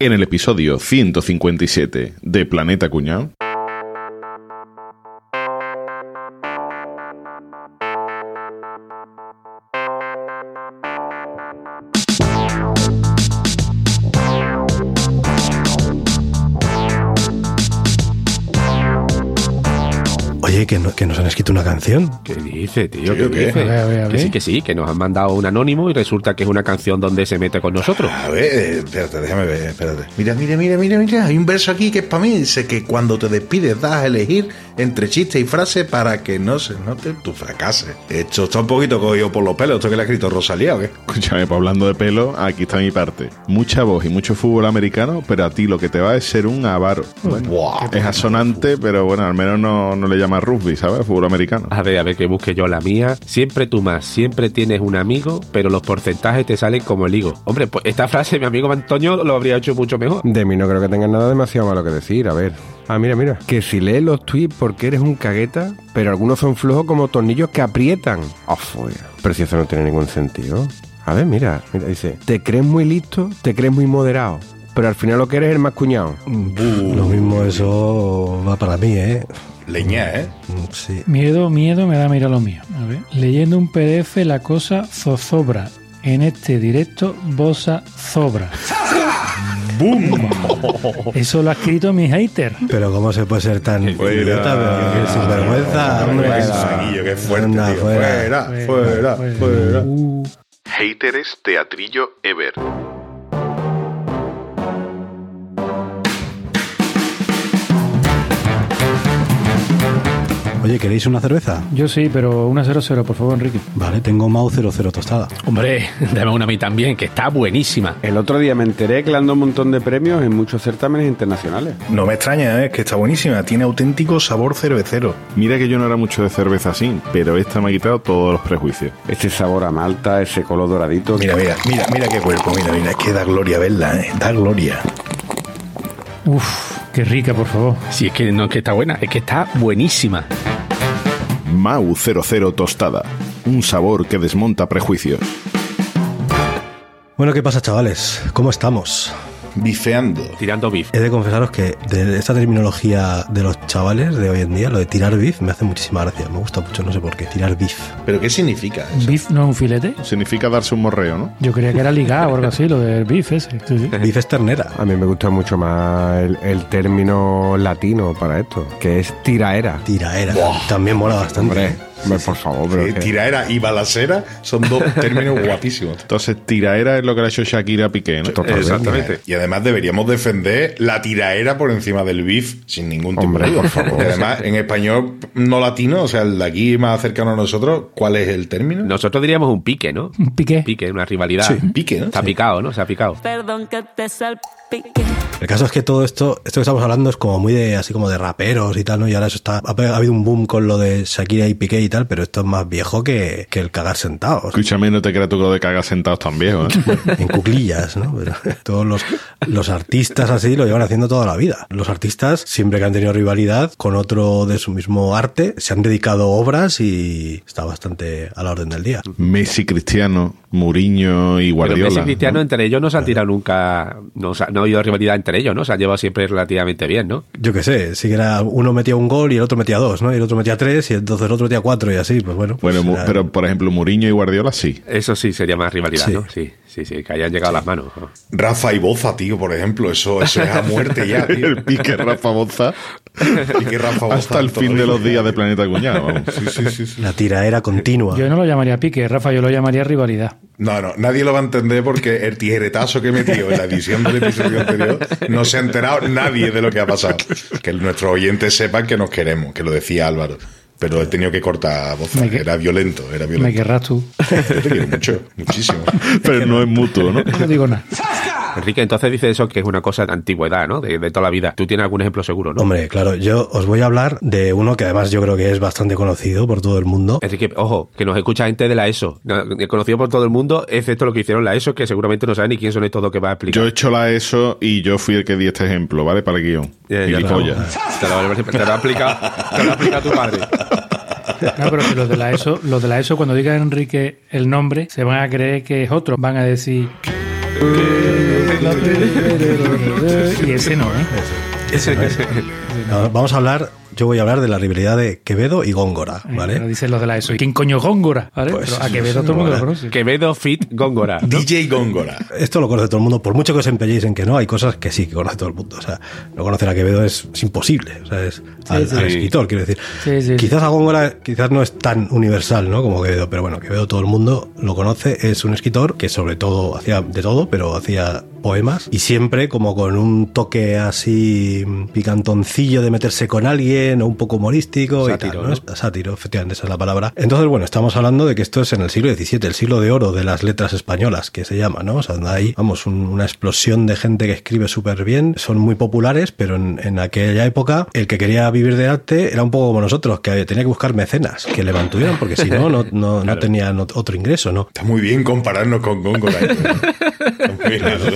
En el episodio 157 de Planeta Cuñado. Oye, que, no- que nos han escrito una canción. ¿Qué dice, tío? ¿Qué ¿qué? dice? A ver, a ver, a Que sí, que sí, que nos han mandado un anónimo y resulta que es una canción donde se mete con nosotros. A ver, eh, espérate, déjame ver, espérate. Mira, mira, mira, mira, mira. Hay un verso aquí que es para mí. Dice que cuando te despides das a elegir entre chiste y frase para que no se note tu fracase. Esto está un poquito cogido por los pelos. ¿Esto que le ha escrito Rosalía o qué? Escúchame, pues hablando de pelo, aquí está mi parte. Mucha voz y mucho fútbol americano, pero a ti lo que te va es ser un avaro. Bueno, Buah. es asonante, pero bueno, al menos no, no le llama rugby, ¿sabes? Fútbol americano. A ver, a ver, que busque yo la mía. Siempre tú más, siempre tienes un amigo, pero los porcentajes te salen como el higo. Hombre, pues esta frase mi amigo Antonio lo habría hecho mucho mejor. De mí no creo que tengas nada demasiado malo que decir, a ver. Ah, mira, mira. Que si lees los tweets porque eres un cagueta, pero algunos son flojos como tornillos que aprietan. Ah, fuera. Pero si eso no tiene ningún sentido. A ver, mira, mira, dice, te crees muy listo, te crees muy moderado, pero al final lo que eres es el más cuñado. Lo mismo eso va para mí, ¿eh? Leña, ¿eh? Mm, Sí. Miedo, miedo me da mira lo mío. A ver. Leyendo un PDF la cosa zozobra. En este directo, bosa zobra. ¡Boom! Eso lo ha escrito mi hater. Pero ¿cómo se puede ser tan idiota? Qué sinvergüenza, hombre. Saguillo, qué fuerte, tío. fuera. Fuera, fuera, fuera. Uh, Hateres Teatrillo Ever. Oye, ¿queréis una cerveza? yo sí, pero una 0-0, por favor, Enrique. Vale, tengo Mau 00 tostada. Hombre, dame una a mí también, que está buenísima. El otro día me enteré que le han dado un montón de premios en muchos certámenes internacionales. No me extraña, ¿eh? es que está buenísima. Tiene auténtico sabor cervecero. Mira que yo no era mucho de cerveza así, pero esta me ha quitado todos los prejuicios. Ese sabor a malta, ese color doradito. Mira, mira, mira, mira qué cuerpo. Mira, mira, es que da gloria verla, ¿eh? Da gloria. Uf, qué rica, por favor. Si es que no es que está buena, es que está buenísima. Mau 00 Tostada. Un sabor que desmonta prejuicios. Bueno, ¿qué pasa, chavales? ¿Cómo estamos? Bifeando. Tirando beef. He de confesaros que de esta terminología de los chavales de hoy en día, lo de tirar beef, me hace muchísima gracia. Me gusta mucho, no sé por qué. Tirar beef. ¿Pero qué significa ¿Un eso? beef no es un filete? Significa darse un morreo, ¿no? Yo creía que era ligado o algo así, lo del beef ese. Sí, sí. Beef es ternera. A mí me gusta mucho más el, el término latino para esto, que es tiraera. Tiraera. También mola bastante. Hombre, hombre, por favor, pero Sí, es que- tiraera y balacera son dos términos guapísimos. Entonces, tiraera es lo que le ha hecho Shakira Piqué, ¿no? Exactamente. Y además deberíamos defender la tiraera por encima del beef sin ningún tipo Hombre, de duda. por favor. Y además, en español no latino, o sea, el de aquí más cercano a nosotros, ¿cuál es el término? Nosotros diríamos un pique, ¿no? Un piqué. Pique, una rivalidad. Sí, un pique, ¿no? Está Sí. picado, ¿no? Se ha picado. Perdón que te salpique. El caso es que todo esto, esto que estamos hablando es como muy de, así como de raperos y tal, ¿no? Y ahora eso está, ha, ha habido un boom con lo de Shakira y Piqué y tal, pero esto es más viejo que, que el cagar sentados. Escúchame, no te creas tú que lo de cagar sentados tan viejo, ¿eh? en cuclillas, ¿no? Pero todos los, los artistas así lo llevan haciendo toda la vida. Los artistas, siempre que han tenido rivalidad con otro de su mismo arte, se han dedicado obras y está bastante a la orden del día. Messi, Cristiano, Mourinho y Pero Guardiola. Messi Cristiano ¿no? entre ellos no se han tirado nunca, no, no ha habido rivalidad entre ellos, ¿no? Se han llevado siempre relativamente bien, ¿no? Yo qué sé, si era uno metía un gol y el otro metía dos, ¿no? Y el otro metía tres y entonces el otro metía cuatro y así, pues bueno. pues Bueno, era- pero por ejemplo, Mourinho y Guardiola sí. Eso sí sería más rivalidad, Sí. ¿no? Sí, sí, sí, que hayan llegado a las manos. ¿no? Rafa y Boza, tío, por ejemplo, eso, eso es a muerte ya, tío. El pique Rafa Boza Y que Rafa Boza hasta el fin de los días de Planeta Cuñado. Sí, sí, sí, sí. La tiraera continua. Yo no lo llamaría pique, Rafa, yo lo llamaría rivalidad. No, no, nadie lo va a entender porque el tijeretazo que metió en la edición del episodio anterior no se ha enterado nadie de lo que ha pasado. Que nuestros oyentes sepan que nos queremos, que lo decía Álvaro. Pero he tenido que cortar voz. Me que- Era violento, era Me violento. querrás tú. Yo te quiero mucho, muchísimo. Pero no es mutuo, ¿no? No digo nada. Enrique, entonces dice eso que es una cosa de antigüedad, ¿no? De, de toda la vida. Tú tienes algún ejemplo seguro, ¿no? Hombre, claro, yo os voy a hablar de uno que además yo creo que es bastante conocido por todo el mundo. Enrique, ojo, que nos escucha gente de la ESO, no, conocido por todo el mundo, excepto lo que hicieron la ESO, que seguramente no saben ni quién son estos dos que va a explicar. Yo he hecho la ESO y yo fui el que di este ejemplo, ¿vale? Para el guion. Ya, ya, Gilipollas. Te lo, te lo ha aplicado, te lo ha aplicado tu padre. No, pero que los de la ESO, los de la ESO cuando diga Enrique el nombre, se van a creer que es otro. Van a decir, Y ese no, ¿eh? Ese no es. No, Vamos a hablar, yo voy a hablar de la rivalidad de Quevedo y Góngora, Pero ¿vale? dicen los de la ESO. ¿Y quién coño Góngora? ¿Vale? Pues, Pero a Quevedo todo el mundo lo conoce. Quevedo Fit Góngora. ¿no? DJ Góngora. Esto lo conoce todo el mundo, por mucho que os empeñéis en que no, hay cosas que sí que conoce todo el mundo. O sea, no conocer a Quevedo es, es imposible. O sea, es al, sí. al escritor, quiero decir. Sí, sí, quizás a Góngora quizás no es tan universal, ¿no? Como Quevedo, pero bueno, Quevedo todo el mundo lo conoce. Es un escritor que sobre todo hacía de todo, pero hacía poemas y siempre como con un toque así picantoncillo de meterse con alguien o un poco humorístico Sátiro, y tal, ¿no? Sátiro, efectivamente, esa es la palabra. Entonces, bueno, estamos hablando de que esto es en el siglo XVII, el siglo de oro de las letras españolas, que se llama, ¿no? O sea, donde hay, vamos, un- una explosión de gente que escribe súper bien, son muy populares, pero en, en aquella época el que quería vivir de arte era un poco como nosotros, que tenía que buscar mecenas que le mantuvieran, porque si no, no, no, no tenían ot- otro ingreso, ¿no? Está muy bien compararnos con Góngora. ¿eh?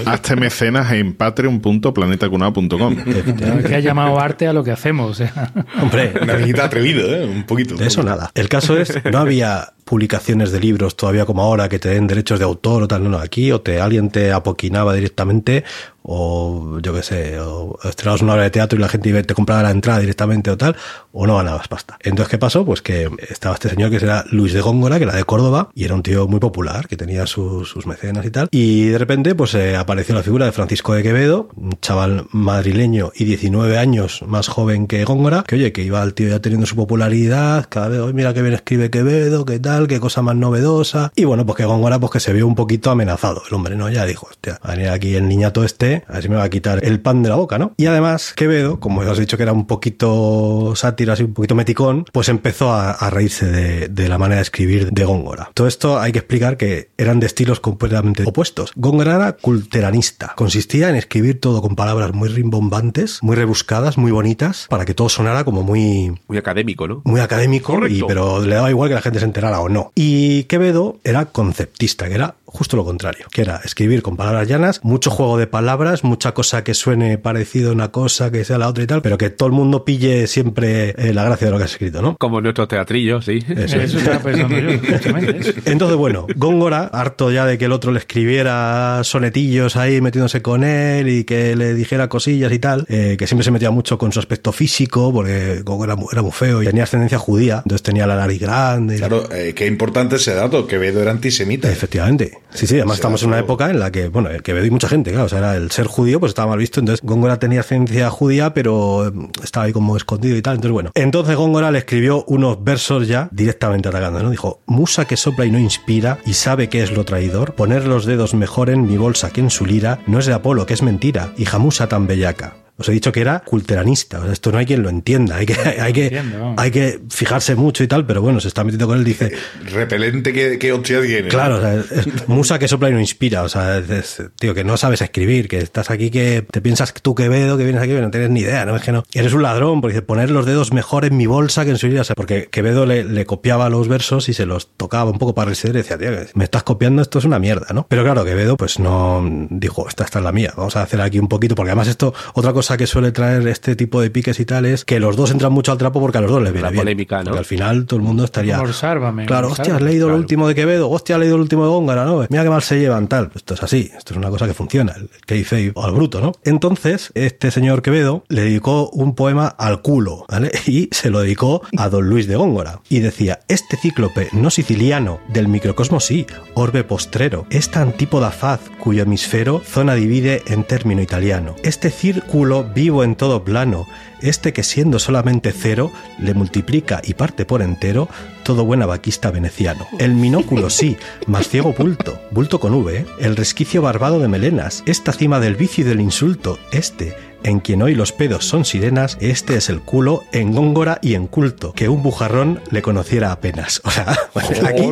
¿eh? Hazte mecenas en patreon.planetacunao.com. Claro, que ha llamado arte a lo que hacemos. O sea, Hombre, Una amiguita atrevido, ¿eh? Un poquito. De eso nada. El caso es, no había publicaciones de libros todavía como ahora que te den derechos de autor o tal, no, aquí o te alguien te apoquinaba directamente o yo qué sé, o estrenabas una obra de teatro y la gente te compraba la entrada directamente o tal, o no ganabas pasta. Entonces, ¿qué pasó? Pues que estaba este señor que era Luis de Góngora, que era de Córdoba, y era un tío muy popular, que tenía sus, sus mecenas y tal, y de repente pues eh, apareció la figura de Francisco de Quevedo, un chaval madrileño y 19 años más joven que Góngora, que oye, que iba el tío ya teniendo su popularidad, cada vez, "Oye, mira qué bien escribe Quevedo, qué tal, qué cosa más novedosa, y bueno, pues que Góngora pues que se vio un poquito amenazado, el hombre, ¿no? Ya dijo, hostia, va a venir aquí el niñato este, a ver si me va a quitar el pan de la boca, ¿no? Y además, Quevedo, como ya os he dicho que era un poquito sátiro, así un poquito meticón, pues empezó a, a reírse de, de la manera de escribir de Góngora. Todo esto hay que explicar que eran de estilos completamente opuestos. Góngora era culteranista, consistía en escribir todo con palabras muy rimbombantes, muy rebuscadas, muy bonitas, para que todo sonara como muy, Muy académico, ¿no? muy académico, y, pero le daba igual que la gente se enterara o no. Y Quevedo era conceptista, que era justo lo contrario, que era escribir con palabras llanas, mucho juego de palabras, mucha cosa que suene parecido a una cosa, que sea la otra y tal, pero que todo el mundo pille siempre eh, la gracia de lo que has escrito, ¿no? Como nuestros teatrillos, sí. Eso es. eso estaba pensando yo. Entonces, bueno, Góngora, harto ya de que el otro le escribiera sonetillos ahí metiéndose con él y que le dijera cosillas y tal, eh, que siempre se metía mucho con su aspecto físico, porque Góngora era mu- era muy feo y tenía ascendencia judía, entonces tenía la nariz grande. y- Claro, eh, qué importante ese dato. Quevedo era antisemita. Efectivamente. Sí, sí, además estamos en una época en la que, bueno, el que y mucha gente, claro, o sea, era el ser judío, pues estaba mal visto, entonces Góngora tenía ascendencia judía, pero eh, estaba ahí como escondido y tal, entonces bueno. Entonces Góngora le escribió unos versos ya directamente atacando, ¿no? Dijo, musa que sopla y no inspira y sabe que es lo traidor, poner los dedos mejor en mi bolsa que en su lira, no es de Apolo, que es mentira, hija musa tan bellaca. Os he dicho que era culteranista, o sea, esto no hay quien lo entienda, hay que, hay que, Entiendo, hay que fijarse mucho y tal, pero bueno, se está metiendo con él, dice, Repelente que, que hostia tiene. Claro, o sea, es, es musa que sopla y no inspira. O sea, es- es, tío, que no sabes escribir, que estás aquí que te piensas que tú Quevedo, que vienes aquí, que no tienes ni idea, ¿no? Es que no. Eres un ladrón, porque dice, poner los dedos mejor en mi bolsa que en su vida. O sea, porque Quevedo le, le copiaba los versos y se los tocaba un poco para y decía, tío, que me estás copiando, esto es una mierda, ¿no? Pero claro, Quevedo, pues no dijo, esta, esta es la mía, vamos a hacer aquí un poquito, porque además esto, otra cosa que suele traer este tipo de piques y tal es que los dos entran mucho al trapo porque a los dos les viene La bien. polémica, ¿no? Porque al final todo el mundo estaría. Como Sálvame, Claro, hostia, has leído Claro. el último de Quevedo, hostia, has leído el último de Góngara, ¿no? Mira qué mal se llevan, tal. Esto es así, esto es una cosa que funciona, el kayfabe o al bruto, ¿no? Entonces, este señor Quevedo le dedicó un poema al culo, ¿vale? Y se lo dedicó a don Luis de Góngora. Y decía, este cíclope no siciliano del microcosmos sí, orbe postrero, esta antípoda faz cuyo hemisfero zona divide en término italiano, este círculo vivo en todo plano, este que siendo solamente cero le multiplica y parte por entero todo buen abaquista veneciano. El minóculo sí, más ciego bulto, bulto con V, ¿eh? el resquicio barbado de melenas, esta cima del vicio y del insulto, este, en quien hoy los pedos son sirenas, este es el culo en góngora y en culto, que un bujarrón le conociera apenas. O sea, aquí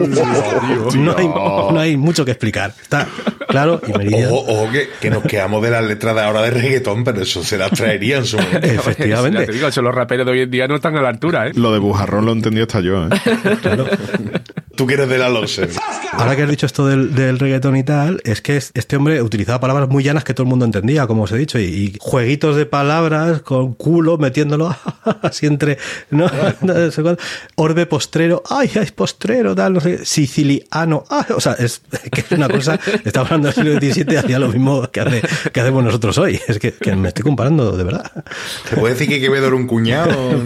no hay, no hay mucho que explicar. Está claro y ojo, que, que nos quedamos de las letras de ahora de reggaetón, pero eso se las traería en su momento. Ya Efectivamente. te digo, eso los raperos de hoy en día no están a la altura, ¿eh? Lo de bujarrón lo entendió hasta yo, ¿eh? Claro. Tú que eres de la loser. Ahora que has dicho esto del, del reggaetón y tal, es que es- este hombre utilizaba palabras muy llanas que todo el mundo entendía, como os he dicho, y, y jueguitos de palabras con culo metiéndolo así entre, ¿no? Orbe postrero, ay, ay, postrero, tal, no sé, siciliano, ay, o sea, es que es una cosa, está hablando del siglo XVII hacía lo mismo que, hace, que hacemos nosotros hoy. Es que, que me estoy comparando, de verdad. ¿Se puede decir que Quevedo era un cuñado?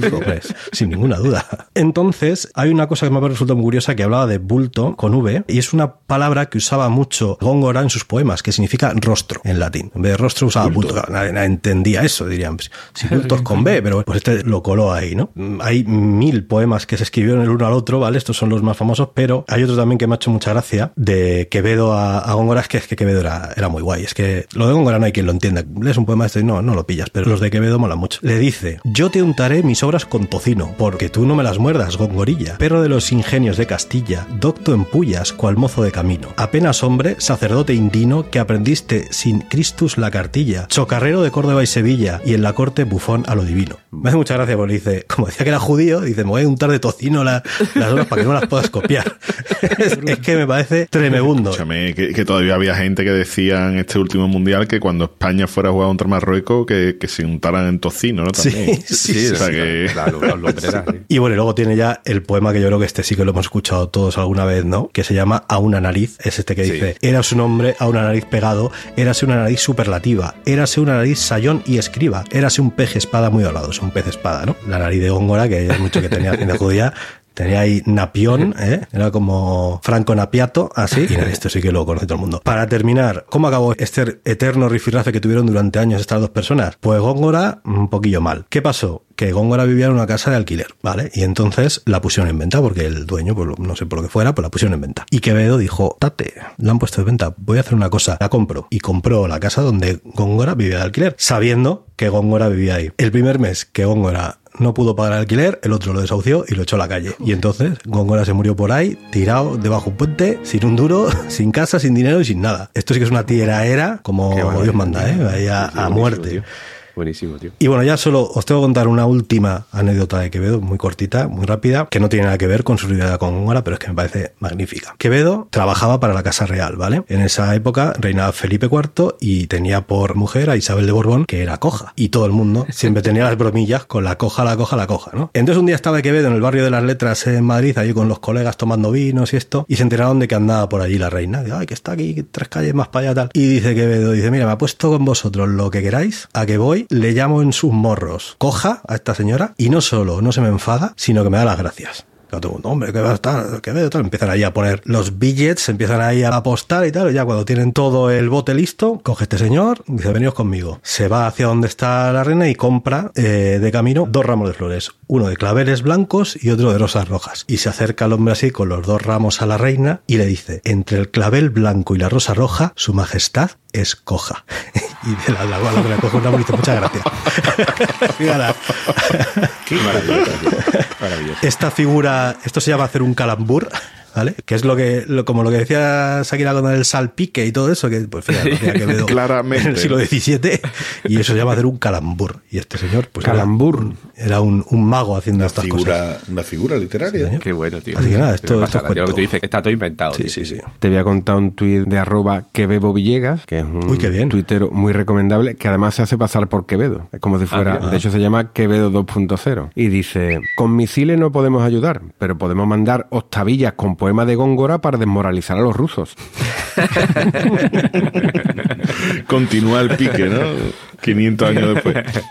Sin ninguna duda. Entonces, hay una cosa que me ha resultado muy curiosa que hablaba de bulto con V y es una palabra que usaba mucho Góngora en sus poemas, que significa rostro en latín. En vez de rostro usaba bulto. Nadie, nadie entendía eso, dirían. pues, Si bulto es con B, pero pues este lo coló ahí, ¿no? Hay mil poemas que se escribieron el uno al otro, ¿vale? Estos son los más famosos, pero hay otro también que me ha hecho mucha gracia de Quevedo a, a Góngora, es que, es que Quevedo era, era muy guay. Es que lo de Góngora no hay quien lo entienda. Lees un poema este y no, no lo pillas, pero los de Quevedo molan mucho. Le dice, yo te untaré mis obras con tocino, porque tú no me las muerdas, gongorilla. Perro de los ingenios de Castilla, docto en pullas, cual mozo de camino. Apenas hombre, sacerdote indino, que aprendiste sin Christus la cartilla. Chocarrero de Córdoba y Sevilla, y en la corte bufón a lo divino. Me hace mucha gracia porque dice, como decía que era judío, dice, me voy a untar de tocino la- las obras para que no las puedas copiar. es, es que me parece tremebundo. Escúchame, que, que todavía había gente que decía en este último mundial que cuando España fuera a jugar contra Marruecos que, que se untaran en tocino, ¿no? También. Sí, sí, o sea que... La, la lumbrera, sí. Y bueno, y luego tiene ya el poema que yo creo que este sí que lo hemos escuchado todos alguna vez, ¿no? Que se llama A una nariz. Es este que Sí. dice, érase un hombre a una nariz pegado, érase una nariz superlativa, érase una nariz sayón y escriba, érase un pez espada muy hablado, es un pez espada, ¿no? La nariz de Góngora, que hay mucho que tenía hacienda judía. Tenía ahí Napión, ¿eh? era como Franco Napiato, así. Y nada, esto sí que lo conoce todo el mundo. Para terminar, ¿cómo acabó este eterno rifirrafe que tuvieron durante años estas dos personas? Pues Góngora, un poquillo mal. ¿Qué pasó? Que Góngora vivía en una casa de alquiler, ¿vale? Y entonces la pusieron en venta porque el dueño, pues no sé por lo que fuera, pues la pusieron en venta. Y Quevedo dijo, tate, la han puesto de venta, voy a hacer una cosa, la compro. Y compró la casa donde Góngora vivía de alquiler, sabiendo que Góngora vivía ahí. El primer mes que Góngora no pudo pagar el alquiler, el otro lo desahució y lo echó a la calle. Y entonces Góngora se murió por ahí, tirado debajo de un puente, sin un duro, sin casa, sin dinero y sin nada. Esto sí que es una tierra era como Dios manda, ¿eh? Ahí a, muerte. Buenísimo, tío. Y bueno, ya solo os tengo que contar una última anécdota de Quevedo, muy cortita, muy rápida, que no tiene nada que ver con su rivalidad con Góngora, pero es que me parece magnífica. Quevedo trabajaba para la Casa Real, ¿vale? En esa época reinaba Felipe IV y tenía por mujer a Isabel de Borbón, que era coja. Y todo el mundo siempre tenía las bromillas con la coja, la coja, la coja, ¿no? Entonces un día estaba Quevedo en el barrio de las letras en Madrid, ahí con los colegas tomando vinos y esto, y se enteraron de que andaba por allí la reina. Dice, ay, que está aquí tres calles más para allá, tal. Y dice Quevedo, dice, mira, me ha puesto con vosotros lo que queráis, a que voy, le llamo en sus morros, coja a esta señora, y no solo no se me enfada, sino que me da las gracias. Claro, hombre, que va a estar, que veo, tal. Empiezan ahí a poner los billets, empiezan ahí a apostar y tal. Y ya cuando tienen todo el bote listo, coge este señor, dice, veníos conmigo. Se va hacia donde está la reina y compra eh, de camino dos ramos de flores. Uno de claveles blancos y otro de rosas rojas. Y se acerca el hombre así con los dos ramos a la reina y le dice, entre el clavel blanco y la rosa roja, su majestad es coja. y de la, la, la, la coge un ramo y dice, muchas gracias. Qué maravilloso, tío. Maravilloso. Esta figura, esto se llama hacer un calambur. ¿Vale? Que es lo que, lo- como lo que decía Shakira con el salpique y todo eso, que pues fíjate, Quevedo Claramente. en el siglo XVII, y eso se llama hacer un calambur. Y este señor, pues era- Calambur. era, un, un mago haciendo estas cosas. Figura, una figura literaria. señor. Qué bueno, tío. Así que nada, esto- esto tío, lo que tú dices, que está todo inventado. Sí, tío. sí, sí. Te voy a contar un tuit de arroba Quebebo Villegas, que es un Uy, qué bien. tuitero muy recomendable, que además se hace pasar por Quevedo. Es como si fuera, mira. de hecho se llama Quevedo 2.0. Y dice, con misiles no podemos ayudar, pero podemos mandar octavillas con poemas de Góngora para desmoralizar a los rusos. Continúa el pique, ¿no? 500 años después.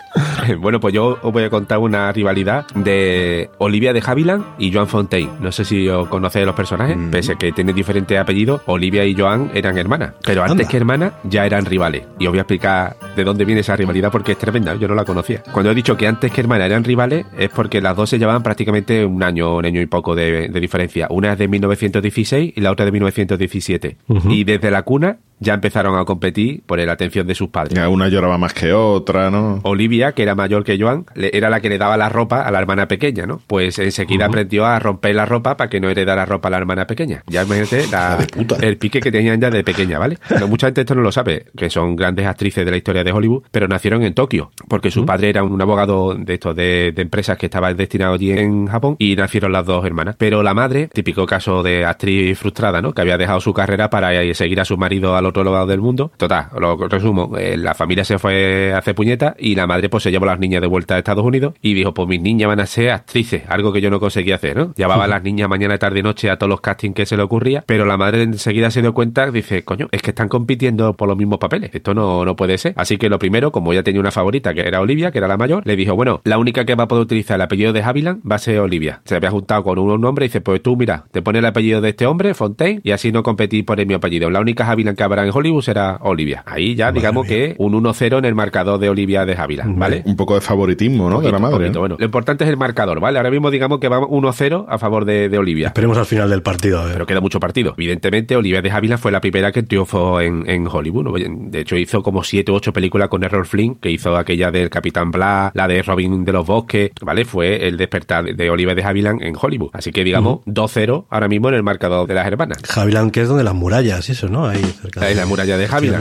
Bueno, pues yo os voy a contar una rivalidad de Olivia de Havilland y Joan Fontaine. No sé si os conocéis los personajes, pese a que tienen diferentes apellidos, Olivia y Joan eran hermanas. Pero antes Anda. que hermanas ya eran rivales. Y os voy a explicar de dónde viene esa rivalidad porque es tremenda, yo no la conocía. Cuando he dicho que antes que hermanas eran rivales es porque las dos se llevaban prácticamente un año, un año y poco de, de diferencia. Una es de 1916 y la otra de 1917. Y desde la cuna ya empezaron a competir por la atención de sus padres. Ya Una lloraba más que otra, ¿no? Olivia, que era mayor que Joan, era la que le daba la ropa a la hermana pequeña, ¿no? Pues enseguida aprendió a romper la ropa para que no heredara ropa a la hermana pequeña. Ya imagínate la- puta. el pique que tenían ya de pequeña, ¿vale? Pero mucha gente esto no lo sabe, que son grandes actrices de la historia de Hollywood, pero nacieron en Tokio, porque su padre era un abogado de estos de, de empresas que estaba destinado allí en Japón y nacieron las dos hermanas. Pero la madre, típico caso de actriz frustrada, ¿no? Que había dejado su carrera para eh, seguir a su marido al otro lado del mundo. Total, lo resumo, eh, la familia se fue a hacer puñeta y la madre pues se llevó a las niñas de vuelta a Estados Unidos y dijo, pues mis niñas van a ser actrices, algo que yo no conseguía hacer, ¿no? Llevaba a las niñas mañana, tarde y noche a todos los castings que se le ocurría, pero la madre enseguida se dio cuenta, dice, coño, es que están compitiendo por los mismos papeles, esto no, no puede ser. Así que lo primero, como ella tenía una favorita que era Olivia, que era la mayor, le dijo, bueno, la única que va a poder utilizar el apellido de Haviland va a ser Olivia. Se había juntado con un nombre y dice, pues tú mira, te pones el apellido de este hombre, Fontaine, y así no competís por el mi apellido. La única Haviland que habrá en Hollywood será Olivia. Ahí ya, digamos que un 1-0 en el marcador de Olivia de Haviland, ¿vale? Un poco de favoritismo, ¿no? de la madre. poquito. ¿no? Bueno, lo importante es el marcador, ¿vale? Ahora mismo digamos que va 1-0 a favor de, de Olivia. Esperemos al final del partido, a ver. Pero queda mucho partido. Evidentemente, Olivia de Havilland fue la primera que triunfó en, en Hollywood. ¿no? De hecho, hizo como 7 u 8 películas con Errol Flynn, que hizo aquella del Capitán Bla, la de Robin de los Bosques, ¿vale? Fue el despertar de Olivia de Havilland en Hollywood. Así que, digamos, 2-0 ahora mismo en el marcador de las hermanas. Haviland, que es donde las murallas, eso, ¿no? Ahí cerca. Ahí la muralla de. ¿vale?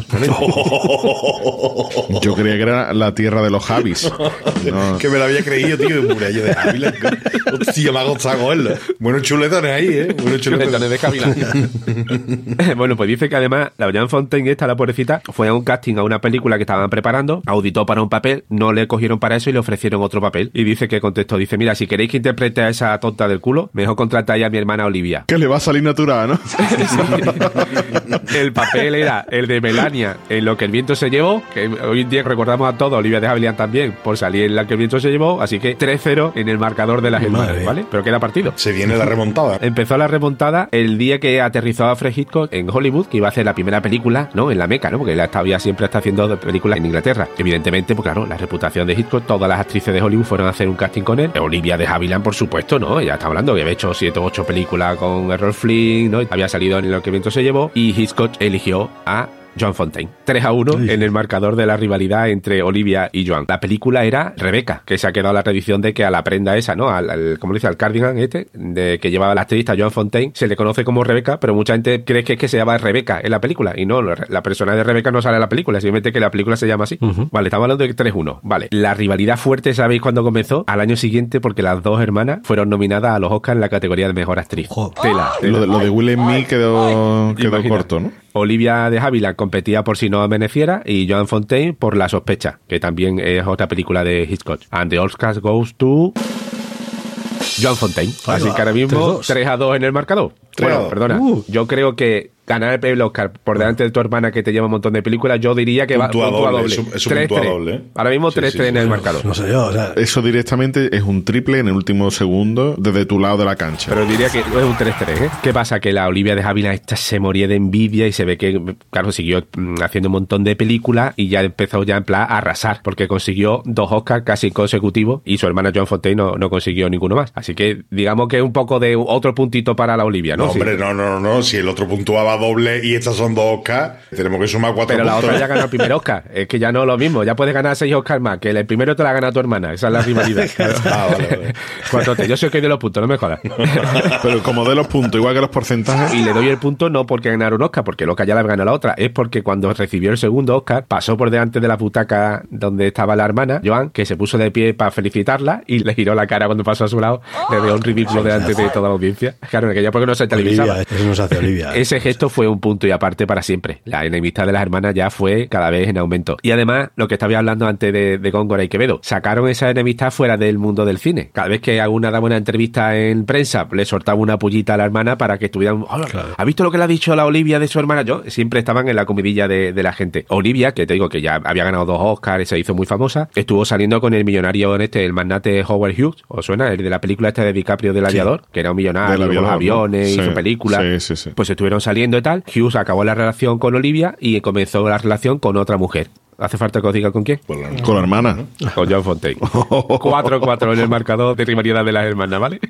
Yo creía que era la tierra de los Javis. No, Que me lo había creído, tío, de murallo de Ávila. Hostia, me ha gustado cogerlo. Buenos chuletones ahí, ¿eh? Buenos Chuletones de Havilland. bueno, pues dice que además la Jean Fontaine, esta, la pobrecita, fue a un casting a una película que estaban preparando, auditó para un papel, no le cogieron para eso y le ofrecieron otro papel. Y dice que contestó, dice, mira, si queréis que interprete a esa tonta del culo, mejor contratáis a mi hermana Olivia. que le va a salir natural, ¿no? el papel era el de Melania en Lo que el viento se llevó, que hoy en día recordamos a todos, Olivia de Havilland también, por salir en La que el viento se llevó, así que 3-0 en el marcador de las hermanas. ¿vale? Pero queda partido. Se viene la remontada. Empezó la remontada el día que aterrizó a Fred Hitchcock en Hollywood, que iba a hacer la primera película, ¿no? En la Meca, ¿no? Porque él ya siempre está haciendo películas en Inglaterra. Evidentemente, pues claro, la reputación de Hitchcock, todas las actrices de Hollywood fueron a hacer un casting con él. Olivia de Havilland, por supuesto, ¿no? Ya está hablando que había hecho siete o ocho películas con Errol Flynn, ¿no? Había salido en Lo que viento se llevó y Hitchcock eligió a John Fontaine. 3 a 1 en el marcador de la rivalidad entre Olivia y Joan. La película era Rebeca, que se ha quedado la tradición de que a la prenda esa, ¿no? Al, al ¿cómo le dice? Al cardigan este, de que llevaba la actriz Joan Fontaine, se le conoce como Rebeca, pero mucha gente cree que es que se llama Rebeca en la película. Y no, la persona de Rebeca no sale en la película, simplemente que la película se llama así. Vale, estamos hablando de 3-1. Vale. La rivalidad fuerte, ¿sabéis cuándo comenzó? Al año siguiente, porque las dos hermanas fueron nominadas a los Oscars en la categoría de mejor actriz. Tela, tela. Lo de, lo de Will Smith quedó, quedó Imagina. corto, ¿no? Olivia de Havilland competía por Si no amaneciera y Joan Fontaine por La sospecha, que también es otra película de Hitchcock. And the Oscars goes to Joan Fontaine. Así que ahora mismo 3-2. 3 a 2 en el marcador. Bueno, perdona. Uh. Yo creo que ganar el Oscar por delante de tu hermana que te lleva un montón de películas, yo diría que Puntúa va puntúa doble, doble. es un- es un 3-3. puntúa doble, ¿eh? Ahora mismo Sí, 3-3 sí, en el marcador. No sé yo, o sea, Eso directamente es un triple en el último segundo desde tu lado de la cancha. Pero diría que es un 3-3, ¿eh? ¿Qué pasa? Que la Olivia de Havilland esta se moría de envidia y se ve que, claro, siguió mm, haciendo un montón de películas y ya empezó ya en plan a arrasar, porque consiguió dos Oscars casi consecutivos y su hermana Joan Fontaine no, no consiguió ninguno más. Así que digamos que es un poco de otro puntito para la Olivia, ¿no? No, Sí. hombre, no, no, no, no. Si el otro puntuaba doble y estas son dos Oscars, tenemos que sumar cuatro Pero la otra ya ganó el primer Oscar. Es que ya no es lo mismo. Ya puedes ganar seis Oscars más. Que el primero te la gana tu hermana. Esa es la rivalidad. Ah, vale, vale. Cuatro Yo soy que de los puntos, no me jodas. Pero como de los puntos, igual que los porcentajes. Y le doy el punto no porque ganara un Oscar, porque el Oscar ya la ganó la otra, es porque cuando recibió el segundo Oscar, pasó por delante de la butaca donde estaba la hermana, Joan, que se puso de pie para felicitarla y le giró la cara cuando pasó a su lado, le dio un ridículo delante de toda la audiencia. Claro, en aquella porque no se televisaba. Olivia, eso no se hace Olivia. Ese gesto fue un punto y aparte para siempre. La enemistad de las hermanas ya fue cada vez en aumento. Y además, lo que estaba hablando antes de, de Góngora y Quevedo, sacaron esa enemistad fuera del mundo del cine. Cada vez que alguna daba una entrevista en prensa, le soltaba una pullita a la hermana para que estuvieran. "Hola, ¿Ha visto lo que le ha dicho la Olivia de su hermana? Yo siempre estaban en la comidilla de, de la gente. Olivia, que te digo que ya había ganado dos Oscars y se hizo muy famosa, estuvo saliendo con el millonario en este, el magnate Howard Hughes, ¿os suena? El de la película esta de DiCaprio del aviador, que era un millonario con los aviador, ¿no? aviones y Sí, su película. sí, sí, sí. Pues estuvieron saliendo y tal. Hughes acabó la relación con Olivia y comenzó la relación con otra mujer. ¿Hace falta que os diga con quién? Pues la- Con la hermana. Con John Fontaine. 4-4 en el marcador de rivalidad de las hermanas, ¿vale?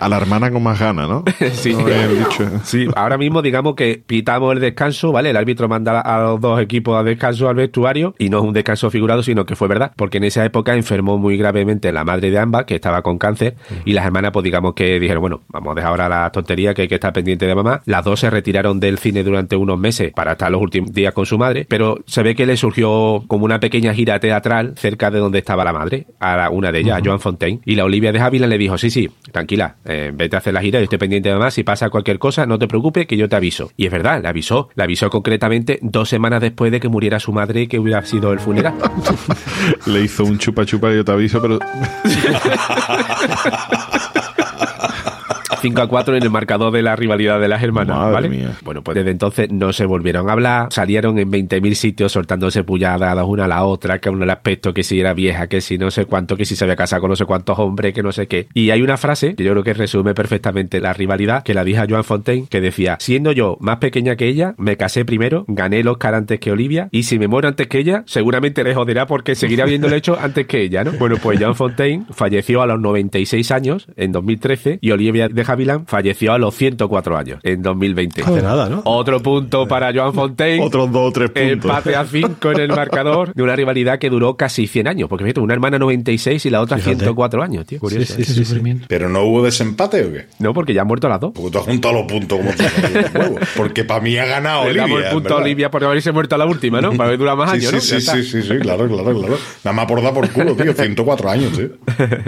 A la hermana con más ganas, ¿no? Sí. No dicho. Sí, ahora mismo digamos que pitamos el descanso, ¿vale? El árbitro manda a los dos equipos a descanso al vestuario y no es un descanso figurado, sino que fue verdad, porque en esa época enfermó muy gravemente la madre de ambas, que estaba con cáncer, y las hermanas pues digamos que dijeron, bueno, vamos a dejar ahora la tontería que hay que estar pendiente de mamá. Las dos se retiraron del cine durante unos meses para estar los últimos días con su madre, pero se ve que le surgió como una pequeña gira teatral cerca de donde estaba la madre, a la- una de ellas, a Joan Fontaine, y la Olivia de Havilland le dijo, sí, sí, tranquila, eh, vete a hacer la gira, yo estoy pendiente de mamá, si pasa cualquier cosa, no te preocupes, que yo te aviso. Y es verdad, le avisó, le avisó concretamente dos semanas después de que muriera su madre, que hubiera sido el funeral. Le hizo un chupa chupa, yo te aviso, pero 5 a 4 en el marcador de la rivalidad de las hermanas, Madre ¿vale? mía. Bueno, pues desde entonces no se volvieron a hablar, salieron en 20.000 sitios soltándose pulladas la una a la otra, que uno el aspecto, que si era vieja, que si no sé cuánto, que si se había casado con no sé cuántos hombres, que no sé qué. Y hay una frase que yo creo que resume perfectamente la rivalidad, que la dijo Joan Fontaine, que decía, siendo yo más pequeña que ella, me casé primero, gané el Oscar antes que Olivia, y si me muero antes que ella, seguramente le joderá porque seguirá viendo el hecho antes que ella, ¿no? Bueno, pues Joan Fontaine falleció a los 96 años, en 2013, y Olivia de Havilland falleció a los 104 años, en 2020. Hace nada, ¿no? Otro punto para Joan Fontaine. otros dos o tres puntos. Empate a 5 en el marcador de una rivalidad que duró casi 100 años. Porque fíjate, una hermana 96 y la otra Fíjate. 104 años, tío. Curioso. Sí, ¿eh? sí. ¿Pero no hubo desempate o qué? No, porque ya han muerto las dos. Porque tú has juntado los puntos como tú. Porque para mí ha ganado Le Olivia. damos el punto a verdad. Olivia por haberse muerto a la última, ¿no? Para que dura más Sí, años, sí, ¿no? sí, está. sí, sí, sí, claro, claro, claro. Nada más por dar por culo, tío. 104 años, tío.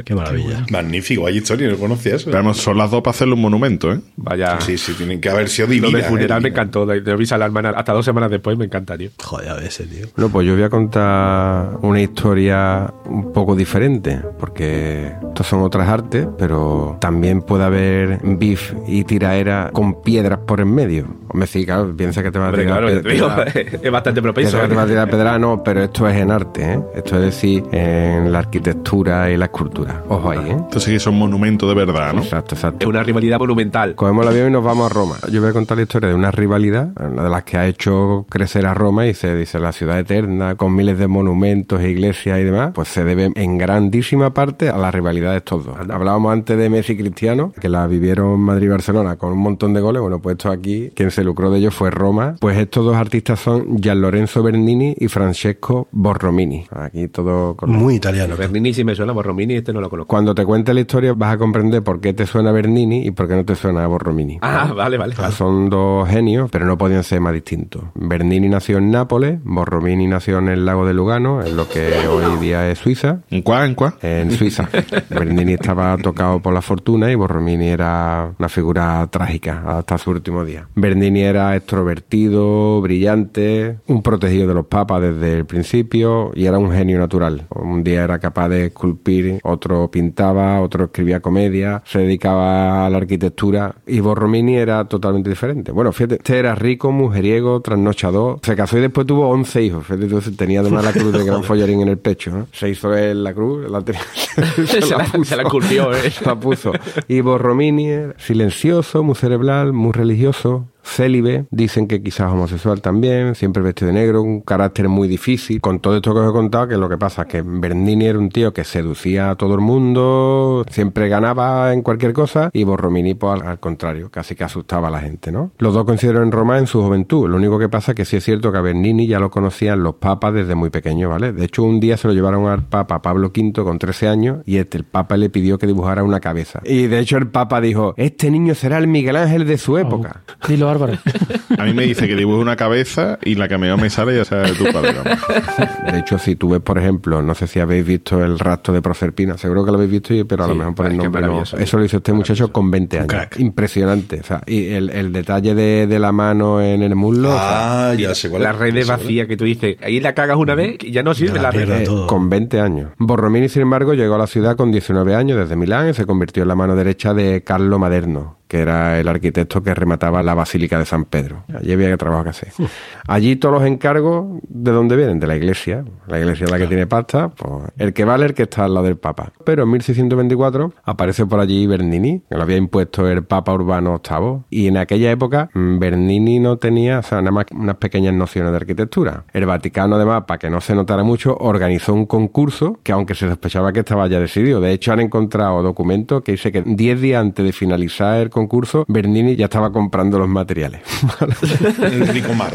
Qué maravilla. Magnífico, hay historia, no conocía eso. Vamos, son las dos para hacerle un monumento, ¿eh? Vaya. Sí, sí, tienen que haber sido Lo divinas. del funeral ¿eh? me encantó. De, de avisar a la hermana hasta dos semanas después me encanta, tío. Joder, a ese tío. Bueno, pues yo voy a contar una historia un poco diferente, porque estos son otras artes, pero también puede haber beef y tiraera con piedras por en medio. Hombre, sí, claro, piensa que te va a Hombre, tirar claro, ya ped- te digo, piedra- es bastante propenso. Que te va a ¿eh? tirar pedra, no, pero esto es en arte, ¿eh? Esto es decir, en la arquitectura y la escultura. Ojo ahí, ¿eh? Entonces sí que son monumentos de verdad, ¿no? Exacto, Es exacto. una rivalidad monumental. Cogemos el avión y nos vamos a Roma. Yo voy a contar la historia de una rivalidad, una de las que ha hecho crecer a Roma y se dice la ciudad eterna, con miles de monumentos, e iglesias y demás, pues se debe en grandísima parte a la rivalidad de estos dos. Hablábamos antes de Messi y Cristiano, que la vivieron Madrid y Barcelona con un montón de goles. Bueno, pues esto aquí, quien se lucró de ellos fue Roma. Pues estos dos artistas son Gian Lorenzo Bernini y Francesco Borromini. Aquí todo con Muy italiano. Bernini sí me suena, Borromini este no lo conozco. Cuando te cuente la historia vas a comprender por qué te suena Bernini y por qué no te suena Borromini. Ah, vale, vale. vale. Son dos genios, pero no podían ser más distintos. Bernini nació en Nápoles, Borromini nació en el lago de Lugano, en lo que hoy día es Suiza. ¿En cuá, en cuá? En Suiza. Bernini estaba tocado por la fortuna y Borromini era una figura trágica hasta su último día. Bernini era extrovertido, brillante, un protegido de los papas desde el principio y era un genio natural. Un día era capaz de esculpir, otro pintaba, otro escribía comedia, se dedicaba a la arquitectura y Borromini era totalmente diferente. Bueno, fíjate, este era rico, mujeriego, trasnochador, se casó y después tuvo 11 hijos. Fíjate, entonces tenía además la cruz de gran follarín en el pecho. ¿eh? Se hizo él la cruz, la tenía- Se la- se la esculpió, ¿eh? la puso. Y Borromini silencioso, muy cerebral, muy religioso. Célibe, dicen que quizás homosexual también, siempre vestido de negro, un carácter muy difícil. Con todo esto que os he contado, que lo que pasa es que Bernini era un tío que seducía a todo el mundo, siempre ganaba en cualquier cosa, y Borromini, pues al, al contrario, casi que asustaba a la gente, ¿no? Los dos coincidieron en Roma en su juventud. Lo único que pasa es que sí es cierto que a Bernini ya lo conocían los papas desde muy pequeño, ¿vale? De hecho, un día se lo llevaron al papa Pablo V con 13 años, y este, el papa le pidió que dibujara una cabeza. Y de hecho, el papa dijo: Este niño será el Miguel Ángel de su época. Dilo, A mí me dice que dibuje una cabeza y la que mejor me sale ya sea de tu padre. vamos. De hecho, si tú ves, por ejemplo, no sé si habéis visto el rastro de Proserpina, seguro que lo habéis visto, pero a lo mejor por el nombre no. Eso lo hizo este muchacho con 20 años. crack. Impresionante. O sea, y el, el detalle de, de la mano en el muslo. o sea, Ah, ya sé cuál La es. red es. vacía que tú dices, ahí la cagas una vez y ya no sirve Ya la la red. eh, todo. con 20 años. Borromini, sin embargo, llegó a la ciudad con 19 años desde Milán y se convirtió en la mano derecha de Carlo Maderno. Que era el arquitecto que remataba la Basílica de San Pedro. Allí había trabajo que hacer. Allí todos los encargos, ¿de dónde vienen? De la iglesia. La iglesia es la que tiene pasta, pues el que vale el que está al lado del Papa. Pero en 1624 aparece por allí Bernini, que lo había impuesto el Papa Urbano VIII. Y en aquella época mm, Bernini no tenía, o sea, nada más unas pequeñas nociones de arquitectura. El Vaticano, además, para que no se notara mucho, organizó un concurso que aunque se sospechaba que estaba ya decidido, de hecho han encontrado documentos que dice que 10 días antes de finalizar el concurso, Bernini ya estaba comprando los materiales.